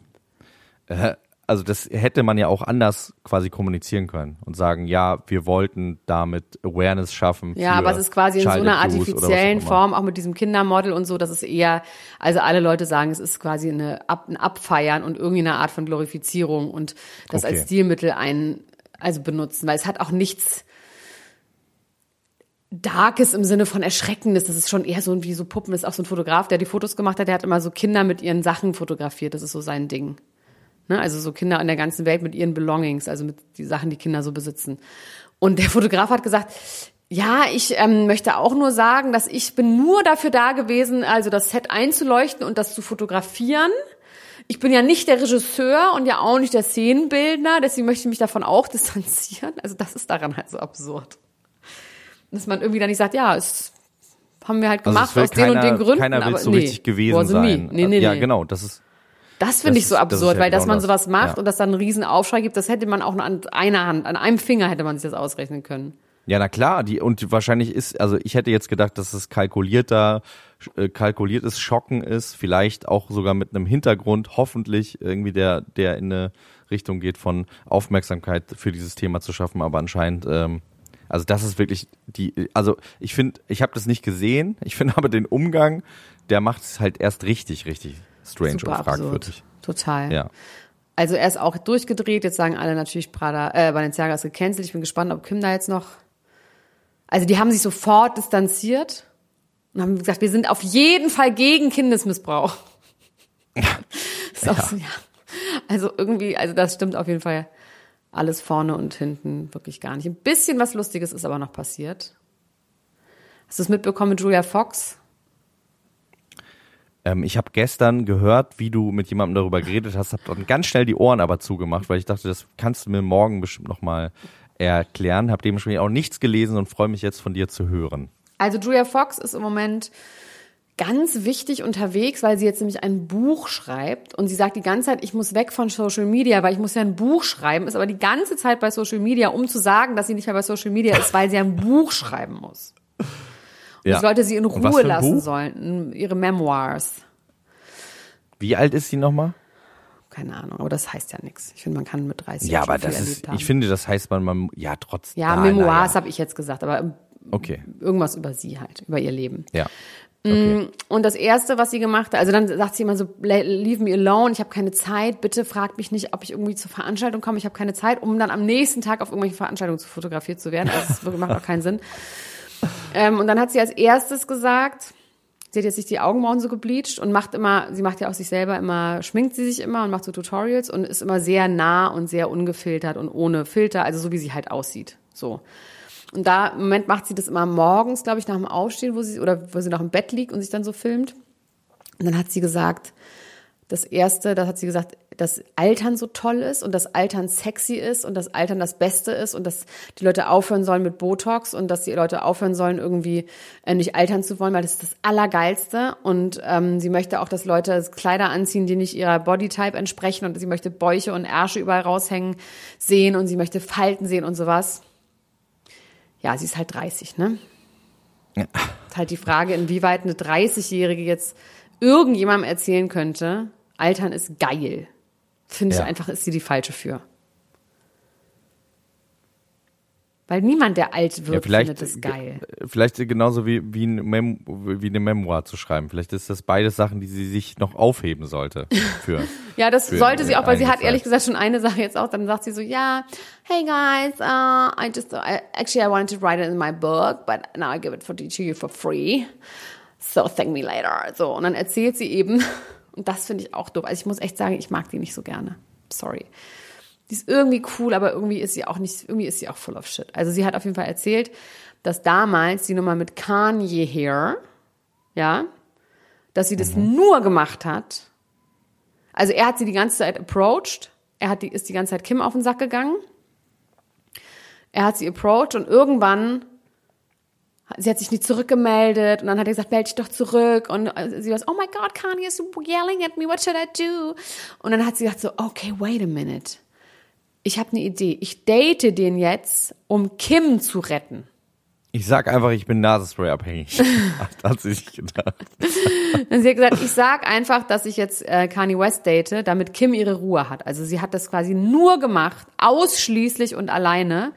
Äh, also das hätte man ja auch anders quasi kommunizieren können und sagen, ja, wir wollten damit Awareness schaffen. Ja, aber es ist quasi in so einer artifiziellen. Form, auch mit diesem Kindermodel und so, das ist eher, also alle Leute sagen, es ist quasi eine Ab, ein Abfeiern und irgendwie eine Art von Glorifizierung und das Okay. als Stilmittel ein, also benutzen, weil es hat auch nichts Darkes im Sinne von Erschreckendes. Das ist schon eher so wie so Puppen. Das ist auch so ein Fotograf, der die Fotos gemacht hat. Der hat immer so Kinder mit ihren Sachen fotografiert. Das ist so sein Ding. Ne? Also so Kinder in der ganzen Welt mit ihren Belongings, also mit die Sachen, die Kinder so besitzen. Und der Fotograf hat gesagt, ja, ich ähm, möchte auch nur sagen, dass ich bin nur dafür da gewesen, also das Set einzuleuchten und das zu fotografieren. Ich bin ja nicht der Regisseur und ja auch nicht der Szenenbildner, deswegen möchte ich mich davon auch distanzieren. Also das ist daran halt so absurd. Dass man irgendwie dann nicht sagt, ja, es haben wir halt Also gemacht will aus den und den Gründen. Keiner will so nee, richtig gewesen me. sein. Nee, nee, ja, nee. genau, das ist Das finde Das ich so das absurd, ja weil dass genau man das. sowas macht Ja. und das dann einen riesen Aufschrei gibt, das hätte man auch nur an einer Hand, an einem Finger hätte man sich das ausrechnen können. Ja, na klar, die und wahrscheinlich ist, also ich hätte jetzt gedacht, dass es kalkulierter, äh, kalkuliertes Schocken ist, vielleicht auch sogar mit einem Hintergrund, hoffentlich irgendwie der, der in eine Richtung geht von Aufmerksamkeit für dieses Thema zu schaffen, aber anscheinend, ähm, also das ist wirklich die, also ich finde, ich habe das nicht gesehen, ich finde aber den Umgang, der macht es halt erst richtig, richtig strange Super und fragwürdig. absurd. Total. Ja. Also er ist auch durchgedreht, jetzt sagen alle natürlich Prada, äh, Balenciaga ist gecancelt. Ich bin gespannt, ob Kim da jetzt noch. Also die haben sich sofort distanziert und haben gesagt, wir sind auf jeden Fall gegen Kindesmissbrauch. auch so, ja. Also irgendwie, also das stimmt auf jeden Fall alles vorne und hinten wirklich gar nicht. Ein bisschen was Lustiges ist aber noch passiert. Hast du es mitbekommen mit Julia Fox? Ähm, ich habe gestern gehört, wie du mit jemandem darüber geredet hast, habe dann ganz schnell die Ohren aber zugemacht, weil ich dachte, das kannst du mir morgen bestimmt nochmal erklären. Habe dementsprechend auch nichts gelesen und freue mich jetzt von dir zu hören. Also Julia Fox ist im Moment ganz wichtig unterwegs, weil sie jetzt nämlich ein Buch schreibt und sie sagt die ganze Zeit, ich muss weg von Social Media, weil ich muss ja ein Buch schreiben, ist aber die ganze Zeit bei Social Media, um zu sagen, dass sie nicht mehr bei Social Media ist, weil sie ein Buch schreiben muss. Und Ja. das Leute sie in Ruhe lassen Buch? sollen, ihre Memoirs. Wie alt ist sie nochmal? Keine Ahnung, aber das heißt ja nichts. Ich finde, man kann mit 30 Ja, aber das ist, ich finde, das heißt man, man ja, trotzdem. ja, Memoirs na habe ich jetzt gesagt, aber Okay, irgendwas über sie halt, über ihr Leben. ja. Okay. Und das erste, was sie gemacht hat, also dann sagt sie immer so, "Le- leave me alone, ich habe keine Zeit, bitte fragt mich nicht, ob ich irgendwie zur Veranstaltung komme, ich habe keine Zeit, um dann am nächsten Tag auf irgendwelche Veranstaltungen zu fotografiert zu werden. Also das macht auch keinen Sinn. Ähm, und dann hat sie als erstes gesagt, sie hat jetzt sich die Augenbrauen so gebleicht und macht immer, sie macht ja auch sich selber immer, schminkt sie sich immer und macht so Tutorials und ist immer sehr nah und sehr ungefiltert und ohne Filter, also so wie sie halt aussieht. So. Und da im Moment macht sie das immer morgens, glaube ich, nach dem Aufstehen, wo sie oder wo sie noch im Bett liegt und sich dann so filmt. Und dann hat sie gesagt, das erste, da hat sie gesagt, dass Altern so toll ist und dass Altern sexy ist und dass Altern das Beste ist und dass die Leute aufhören sollen mit Botox und dass die Leute aufhören sollen, irgendwie äh, nicht altern zu wollen, weil das ist das Allergeilste. Und ähm, sie möchte auch, dass Leute Kleider anziehen, die nicht ihrer Bodytype entsprechen und sie möchte Bäuche und Ärsche überall raushängen sehen und sie möchte Falten sehen und sowas. Ja, sie ist halt 30, ne? Ja. Ist halt die Frage, inwieweit eine 30-Jährige jetzt irgendjemandem erzählen könnte, Altern ist geil. Finde ich Ja. einfach, ist sie die falsche für. Weil niemand, der alt Ja, wird, vielleicht, findet es geil. ge- vielleicht genauso wie, wie, ein Mem wie eine Memoir zu schreiben. Vielleicht ist das beides Sachen, die sie sich noch aufheben sollte. Für. Ja, das für sollte sie auch, weil sie hat ehrlich Zeit. gesagt schon eine Sache jetzt auch. Dann sagt sie so, ja, hey guys, uh, I just, I, actually I wanted to write it in my book, but now I give it for, to you for free. So thank me later. So, und dann erzählt sie eben, und das finde ich auch doof. Also ich muss echt sagen, ich mag die nicht so gerne. Sorry. Die ist irgendwie cool, aber irgendwie ist sie auch nicht, irgendwie ist sie auch full of shit. Also sie hat auf jeden Fall erzählt, dass damals die Nummer mit Kanye Hair, ja, dass sie das nur gemacht hat. Also er hat sie die ganze Zeit approached. Er hat die, ist die ganze Zeit Kim auf den Sack gegangen. Er hat sie approached und irgendwann sie hat sich nicht zurückgemeldet und dann hat er gesagt, melde dich doch zurück und äh, sie war so, oh my God, Kanye is yelling at me, what should I do? Und dann hat sie gesagt so, okay, wait a minute. Ich habe eine Idee. Ich date den jetzt, um Kim zu retten. Ich sag einfach, ich bin Nasenspray abhängig. hat sie sich gedacht. Sie hat gesagt, ich sag einfach, dass ich jetzt äh, Kanye West date, damit Kim ihre Ruhe hat. Also sie hat das quasi nur gemacht, ausschließlich und alleine,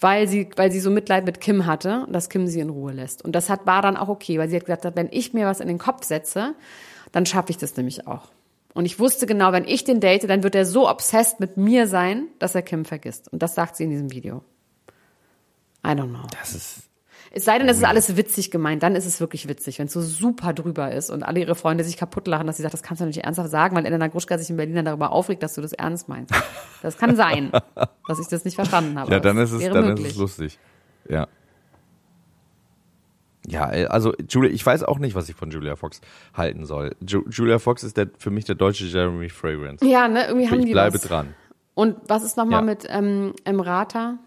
weil sie, weil sie so Mitleid mit Kim hatte, dass Kim sie in Ruhe lässt. Und das hat, war dann auch okay, weil sie hat gesagt, wenn ich mir was in den Kopf setze, dann schaffe ich das nämlich auch. Und ich wusste genau, wenn ich den date, dann wird er so obsessed mit mir sein, dass er Kim vergisst. Und das sagt sie in diesem Video. I don't know. Das ist, Es sei denn, es ist alles witzig gemeint, dann ist es wirklich witzig, wenn es so super drüber ist und alle ihre Freunde sich kaputt lachen, dass sie sagt, das kannst du nicht ernsthaft sagen, weil Elena Gruschka sich in Berlin dann darüber aufregt, dass du das ernst meinst. Das kann sein, dass ich das nicht verstanden habe. ja, dann ist es, dann ist es lustig. Ja. Ja, äh, also Julia, ich weiß auch nicht, was ich von Julia Fox halten soll. Ju Julia Fox ist der, für mich der deutsche Jeremy Fragrance. Ja, ne, irgendwie haben ich die bleibe was. dran. Und was ist nochmal Ja. mit ähm, Emrata?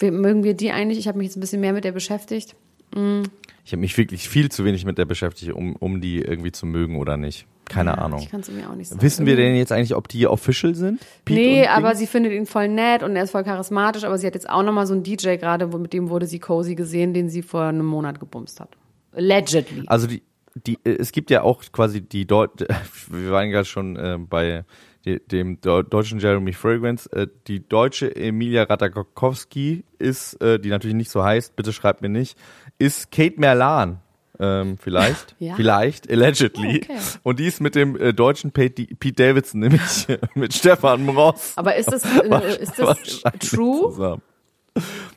Mögen wir die eigentlich? Ich habe mich jetzt ein bisschen mehr mit der beschäftigt. Ich habe mich wirklich viel zu wenig mit der beschäftigt, um, um die irgendwie zu mögen oder nicht. Keine Ahnung. Ich kann es mir auch nicht sagen. Wissen wir denn jetzt eigentlich, ob die official sind? Pete Nee, aber sie findet ihn voll nett und er ist voll charismatisch, aber sie hat jetzt auch nochmal so einen DJ gerade, mit dem wurde sie cozy gesehen, den sie vor einem Monat gebumst hat. Allegedly. Also die, die, äh, es gibt ja auch quasi die Deut wir waren ja schon äh, bei de, dem Deu- deutschen Jeremy Fragrance. Äh, die deutsche Emilia Ratajkowski ist, äh, die natürlich nicht so heißt, bitte schreibt mir nicht, ist Kate Merlan. Ähm, vielleicht, Ja? vielleicht, allegedly. Okay. Und die ist mit dem äh, deutschen Pete, Pete Davidson, nämlich mit Stefan Ross. aber ist das, äh, ist das true? zusammen.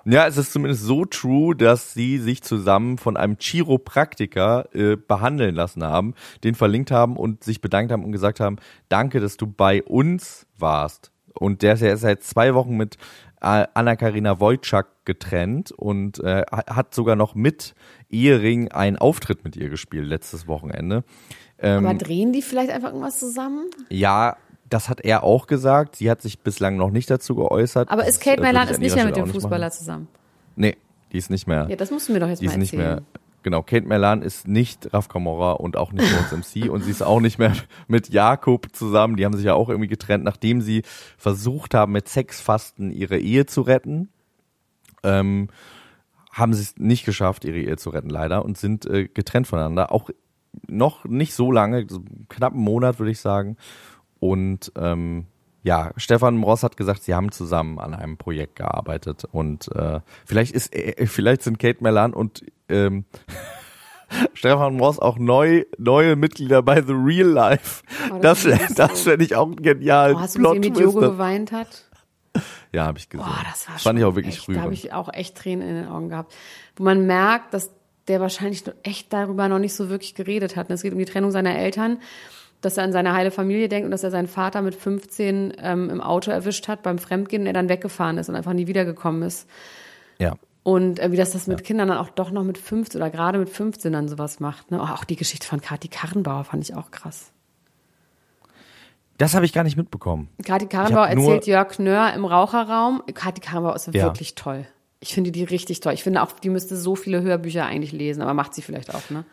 Ja, es ist zumindest so true, dass sie sich zusammen von einem Chiropraktiker äh, behandeln lassen haben, den verlinkt haben und sich bedankt haben und gesagt haben, danke, dass du bei uns warst. Und der ist ja seit zwei Wochen mit äh, Anna-Karina Wojcik getrennt und äh, hat sogar noch mit Ehering einen Auftritt mit ihr gespielt letztes Wochenende. Aber drehen die vielleicht einfach irgendwas zusammen? Ja, das hat er auch gesagt. Sie hat sich bislang noch nicht dazu geäußert. Aber ist Kate ich ist nicht mehr mit dem Fußballer machen. zusammen? Nee, die ist nicht mehr. Ja, das musst du mir doch jetzt die mal ist nicht erzählen. mehr. Genau, Kate Merlan ist nicht Raf Kamora und auch nicht uns MC und sie ist auch nicht mehr mit Jakob zusammen. Die haben sich ja auch irgendwie getrennt, nachdem sie versucht haben, mit Sexfasten ihre Ehe zu retten. Ähm, haben sie es nicht geschafft, ihre Ehe zu retten, leider, und sind äh, getrennt voneinander. Auch noch nicht so lange, so knapp einen Monat, würde ich sagen. Und ähm, ja, Stefan Ross hat gesagt, sie haben zusammen an einem Projekt gearbeitet und äh, vielleicht ist, äh, vielleicht sind Kate Merlan und ähm, Stefan Ross auch neu, neue Mitglieder bei The Real Life. Oh, das das das fände ich auch genial. Oh, hast du gesehen, wie Diogo geweint hat? Ja, habe ich gesehen. Boah, das war Fand ich auch wirklich echt, Da habe ich auch echt Tränen in den Augen gehabt. Wo man merkt, dass der wahrscheinlich noch echt darüber noch nicht so wirklich geredet hat. Und Es geht um die Trennung seiner Eltern, dass er an seine heile Familie denkt und dass er seinen Vater mit 15 ähm, im Auto erwischt hat beim Fremdgehen und er dann weggefahren ist und einfach nie wiedergekommen ist. Ja. Und äh, wie das das mit Kindern dann auch doch noch mit 15 oder gerade mit 15 dann sowas macht. Ne? Oh, auch die Geschichte von Kathi Karrenbauer fand ich auch krass. Das habe ich gar nicht mitbekommen. Hab nur- erzählt Jörg Nöhr im Raucherraum. Kathi Karrenbauer ist Ja. wirklich toll. Ich finde die richtig toll. Ich finde auch, die müsste so viele Hörbücher eigentlich lesen, aber macht sie vielleicht auch, ne?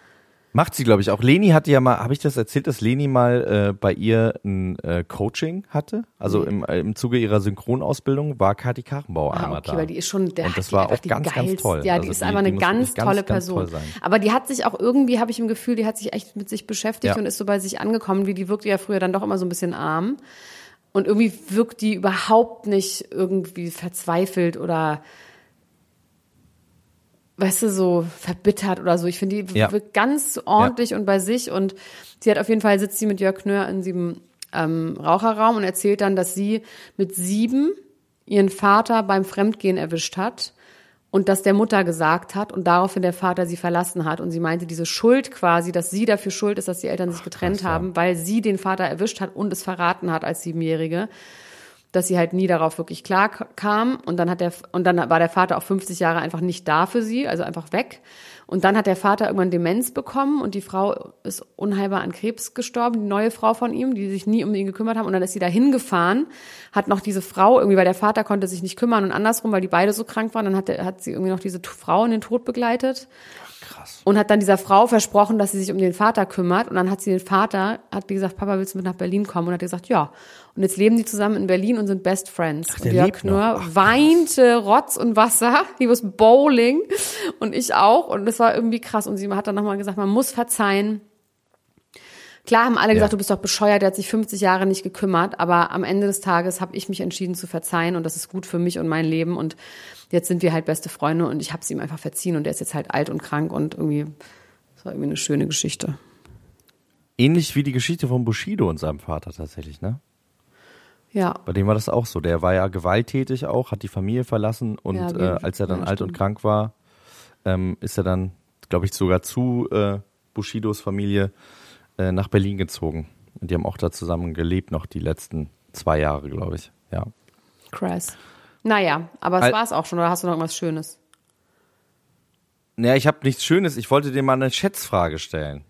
Macht sie, glaube ich, auch. Leni hatte ja mal, habe ich das erzählt, dass Leni mal äh, bei ihr ein äh, Coaching hatte? Also im, äh, im Zuge ihrer Synchronausbildung war Kathi Karrenbauer Ah, einmal okay, da. weil die ist schon, der Und das war auch ganz, ganz geilste- toll. Ja, die Also ist die- einfach eine ganz ganz, tolle ganz Person. toll sein. Aber die hat sich auch irgendwie, habe ich im Gefühl, die hat sich echt mit sich beschäftigt Ja. und ist so bei sich angekommen, wie die wirkte ja früher dann doch immer so ein bisschen arm. Und irgendwie wirkt die überhaupt nicht irgendwie verzweifelt oder weißt du, so verbittert oder so. Ich finde, die Ja. wirkt ganz ordentlich und bei sich und sie hat auf jeden Fall, sitzt sie mit Jörg Knör in diesem ähm, Raucherraum und erzählt dann, dass sie mit sieben ihren Vater beim Fremdgehen erwischt hat und das der Mutter gesagt hat und daraufhin der Vater sie verlassen hat und sie meinte, diese Schuld quasi, dass sie dafür schuld ist, dass die Eltern sich getrennt krass, ja. haben, weil sie den Vater erwischt hat und es verraten hat als Siebenjährige dass sie halt nie darauf wirklich klar kam und dann hat der und dann war der Vater auch 50 Jahre einfach nicht da für sie, also einfach weg. Und dann hat der Vater irgendwann Demenz bekommen und die Frau ist unheilbar an Krebs gestorben, die neue Frau von ihm, die sich nie um ihn gekümmert haben. Und dann ist sie da hingefahren, hat noch diese Frau irgendwie, weil der Vater konnte sich nicht kümmern und andersrum, weil die beide so krank waren, dann hat, der, hat sie irgendwie noch diese Frau in den Tod begleitet. Krass. Und hat dann dieser Frau versprochen, dass sie sich um den Vater kümmert. Und dann hat sie den Vater, hat die gesagt, Papa, willst du mit nach Berlin kommen? Und hat gesagt, ja. Und jetzt leben die zusammen in Berlin und sind Best Friends. Ach, und Jörg Ach, weinte Rotz und Wasser. He was bowling. Und ich auch. Und das war irgendwie krass. Und sie hat dann nochmal gesagt, man muss verzeihen. Klar haben alle gesagt, du bist doch bescheuert, der hat sich 50 Jahre nicht gekümmert, aber am Ende des Tages habe ich mich entschieden zu verzeihen und das ist gut für mich und mein Leben und jetzt sind wir halt beste Freunde und ich habe es ihm einfach verziehen und er ist jetzt halt alt und krank und irgendwie, das war irgendwie eine schöne Geschichte. Ähnlich wie die Geschichte von Bushido und seinem Vater tatsächlich, ne? Ja, Bei dem war das auch so. Der war ja gewalttätig auch, hat die Familie verlassen und Ja, äh, als er dann ja, alt und krank war, ähm, ist er dann, glaube ich, sogar zu äh, Bushidos Familie äh, nach Berlin gezogen. Und die haben auch da zusammen gelebt noch die letzten zwei Jahre, glaube ich. Ja. krass. Naja, aber es Al- war's auch schon, oder hast du noch irgendwas Schönes? Naja, ich habe nichts Schönes. Ich wollte dir mal eine Schätzfrage stellen.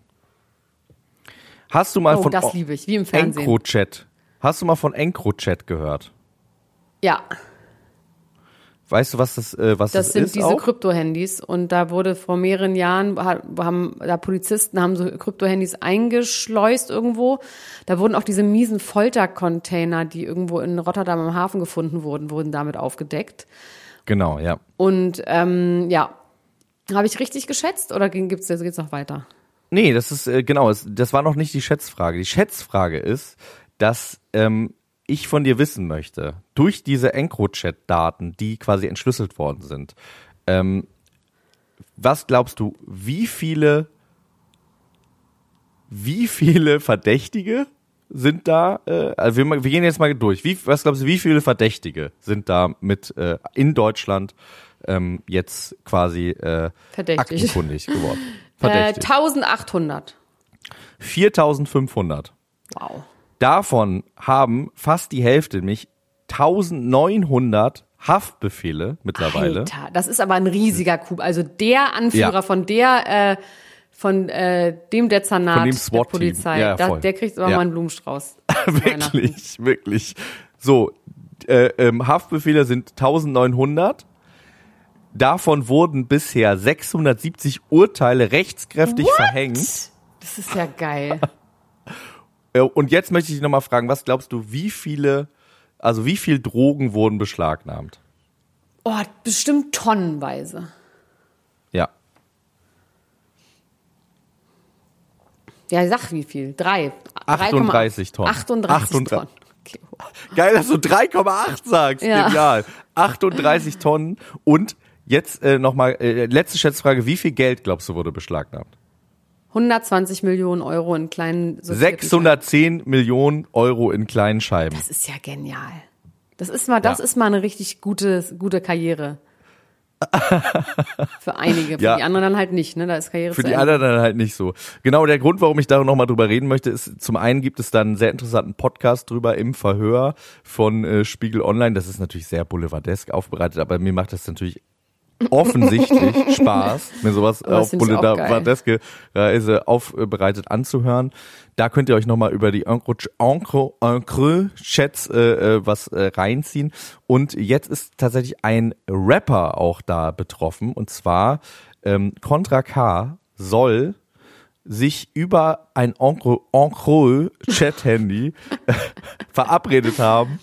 Hast du mal Oh, von das liebe ich, wie im Fernsehen. EncroChat? Hast du mal von EncroChat gehört? Ja, Weißt du, was das, äh, was das das, sind ist? diese auch? Krypto-Handys und da wurde vor mehreren Jahren, ha- haben da Polizisten haben so Krypto-Handys eingeschleust irgendwo. Da wurden auch diese miesen Foltercontainer, die irgendwo in Rotterdam am Hafen gefunden wurden, wurden damit aufgedeckt. Genau, ja. Und ähm, ja, habe ich richtig geschätzt oder gibt's jetzt geht's noch weiter? Nee, das ist äh, genau, es, das war noch nicht die Schätzfrage. Die Schätzfrage ist, dass ähm, ich von dir wissen möchte, durch diese EncroChat-Daten, die quasi entschlüsselt worden sind, ähm, was glaubst du, wie viele, wie viele Verdächtige sind da? Äh, also wir, wir gehen jetzt mal durch. Wie, was glaubst du, wie viele Verdächtige sind da mit äh, in Deutschland ähm, jetzt quasi äh, Verdächtig. aktenkundig geworden? Äh, Verdächtig. 1800. 4500. Wow. Davon haben fast die Hälfte, nämlich 1900 Haftbefehle mittlerweile. Alter, das ist aber ein riesiger Coup. Also der Anführer Ja. von der, äh, von äh, dem Dezernat Von dem der. Polizei, Ja, da, der kriegt aber Ja. mal einen Blumenstrauß. wirklich, wirklich. So, äh, ähm, Haftbefehle sind 1900. Davon wurden bisher 670 Urteile rechtskräftig verhängt. Das ist ja geil. Äh, Und jetzt möchte ich dich nochmal fragen, was glaubst du, wie viele, also wie viel Drogen wurden beschlagnahmt? Oh, bestimmt tonnenweise. Ja. Ja, sag wie viel? Drei. 38 Tonnen. 38 38. Tonnen. Okay. Geil, dass du 3,8 sagst. Ja. Genial. 38 Tonnen. Und jetzt äh, nochmal, äh, letzte Schätzfrage. Wie viel Geld, glaubst du, wurde beschlagnahmt? 120 Millionen Euro in kleinen sortierten 610 Millionen Euro in kleinen Scheiben. Das ist ja genial. Das ist mal, das Ja. ist mal eine richtig gute, gute Karriere. Für einige, für Ja. die anderen dann halt nicht, ne? Da ist Karriere Für die anderen dann halt nicht so. Genau, der Grund, warum ich da nochmal drüber reden möchte, ist, zum einen gibt es dann einen sehr interessanten Podcast drüber im Verhör von äh, Spiegel Online. Das ist natürlich sehr boulevardesk aufbereitet, aber mir macht das natürlich offensichtlich Spaß, mir sowas Aber auf boulevardeske Reise aufbereitet anzuhören. Da könnt ihr euch nochmal über die Encre-Chats äh, äh, was äh, reinziehen. Und jetzt ist tatsächlich ein Rapper auch da betroffen. Und zwar ähm, Contra K soll sich über ein Encre-Chat-Handy verabredet haben,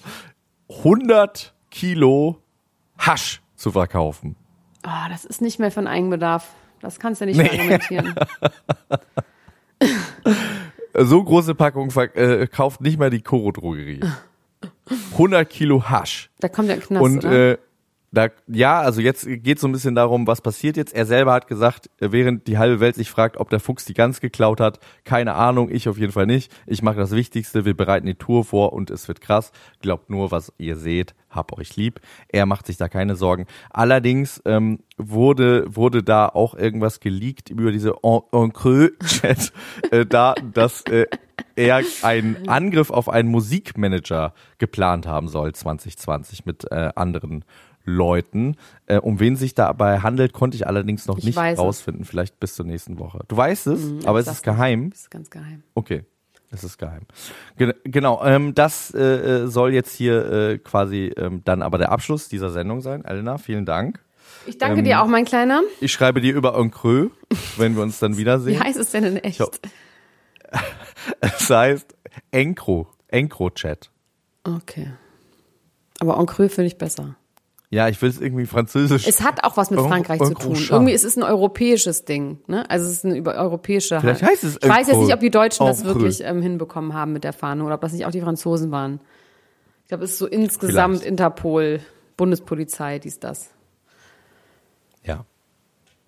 100 Kilo Hasch zu verkaufen. Oh, das ist nicht mehr von Eigenbedarf. Das kannst du nicht Nee. argumentieren. So große Packung äh, kauft nicht mal die Koro-Drogerie. 100 Kilo Hasch. Da kommt der Knast, Und äh, da, ja, also jetzt geht so ein bisschen darum, was passiert jetzt. Er selber hat gesagt, äh, während die halbe Welt sich fragt, ob der Fuchs die Gans geklaut hat, keine Ahnung, ich auf jeden Fall nicht. Ich mache das Wichtigste, wir bereiten die Tour vor und es wird krass. Glaubt nur, was ihr seht, hab euch lieb. Er macht sich da keine Sorgen. Allerdings ähm, wurde wurde da auch irgendwas geleakt über diese En- Encre-Chat, äh, da, dass äh, er einen Angriff auf einen Musikmanager geplant haben soll 2020 mit äh, anderen Leuten. Äh, um wen sich dabei handelt, konnte ich allerdings noch Ich nicht weiß es. rausfinden. Vielleicht bis zur nächsten Woche. Du weißt es, Mhm, aber es ist geheim. Das ist ganz geheim. Okay, es ist geheim. Gen genau, ähm, das äh, äh, soll jetzt hier äh, quasi ähm, dann aber der Abschluss dieser Sendung sein. Elena, vielen Dank. Ich danke Ähm, dir auch, mein Kleiner. Ich schreibe dir über Encreux, wenn wir uns dann Wie wiedersehen. heißt es denn in echt? Es heißt Encro, Encro-Chat. Okay. Aber Encreux finde ich besser. Ja, ich will es irgendwie französisch. Es hat auch was mit Frankreich zu tun. Irgendwie ist es ein europäisches Ding. Ne? Also es ist ein über europäischer. Vielleicht heißt es Ich weiß jetzt nicht, ob die Deutschen das wirklich ähm, hinbekommen haben mit der Fahne oder ob das nicht auch die Franzosen waren. Ich glaube, es ist so insgesamt Vielleicht. Interpol, Bundespolizei, dies, das. Ja.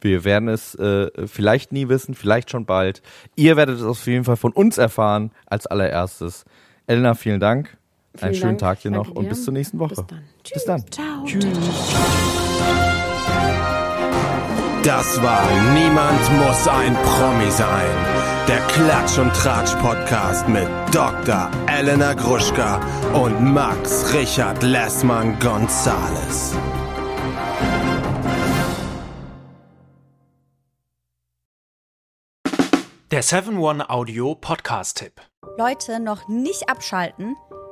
Wir werden es äh, vielleicht nie wissen, vielleicht schon bald. Ihr werdet es auf jeden Fall von uns erfahren als allererstes. Elena, vielen Dank. Einen Vielen schönen Dank. Tag dir Ich noch danke und dir. bis zur nächsten Woche. Bis dann. Bis dann. Ciao. Das war Niemand muss ein Promi sein. Der Klatsch und Tratsch Podcast mit Dr. Elena Gruschka und Max Richard Lessmann Gonzales. Der 7-One Audio Podcast-Tipp. Leute, noch nicht abschalten.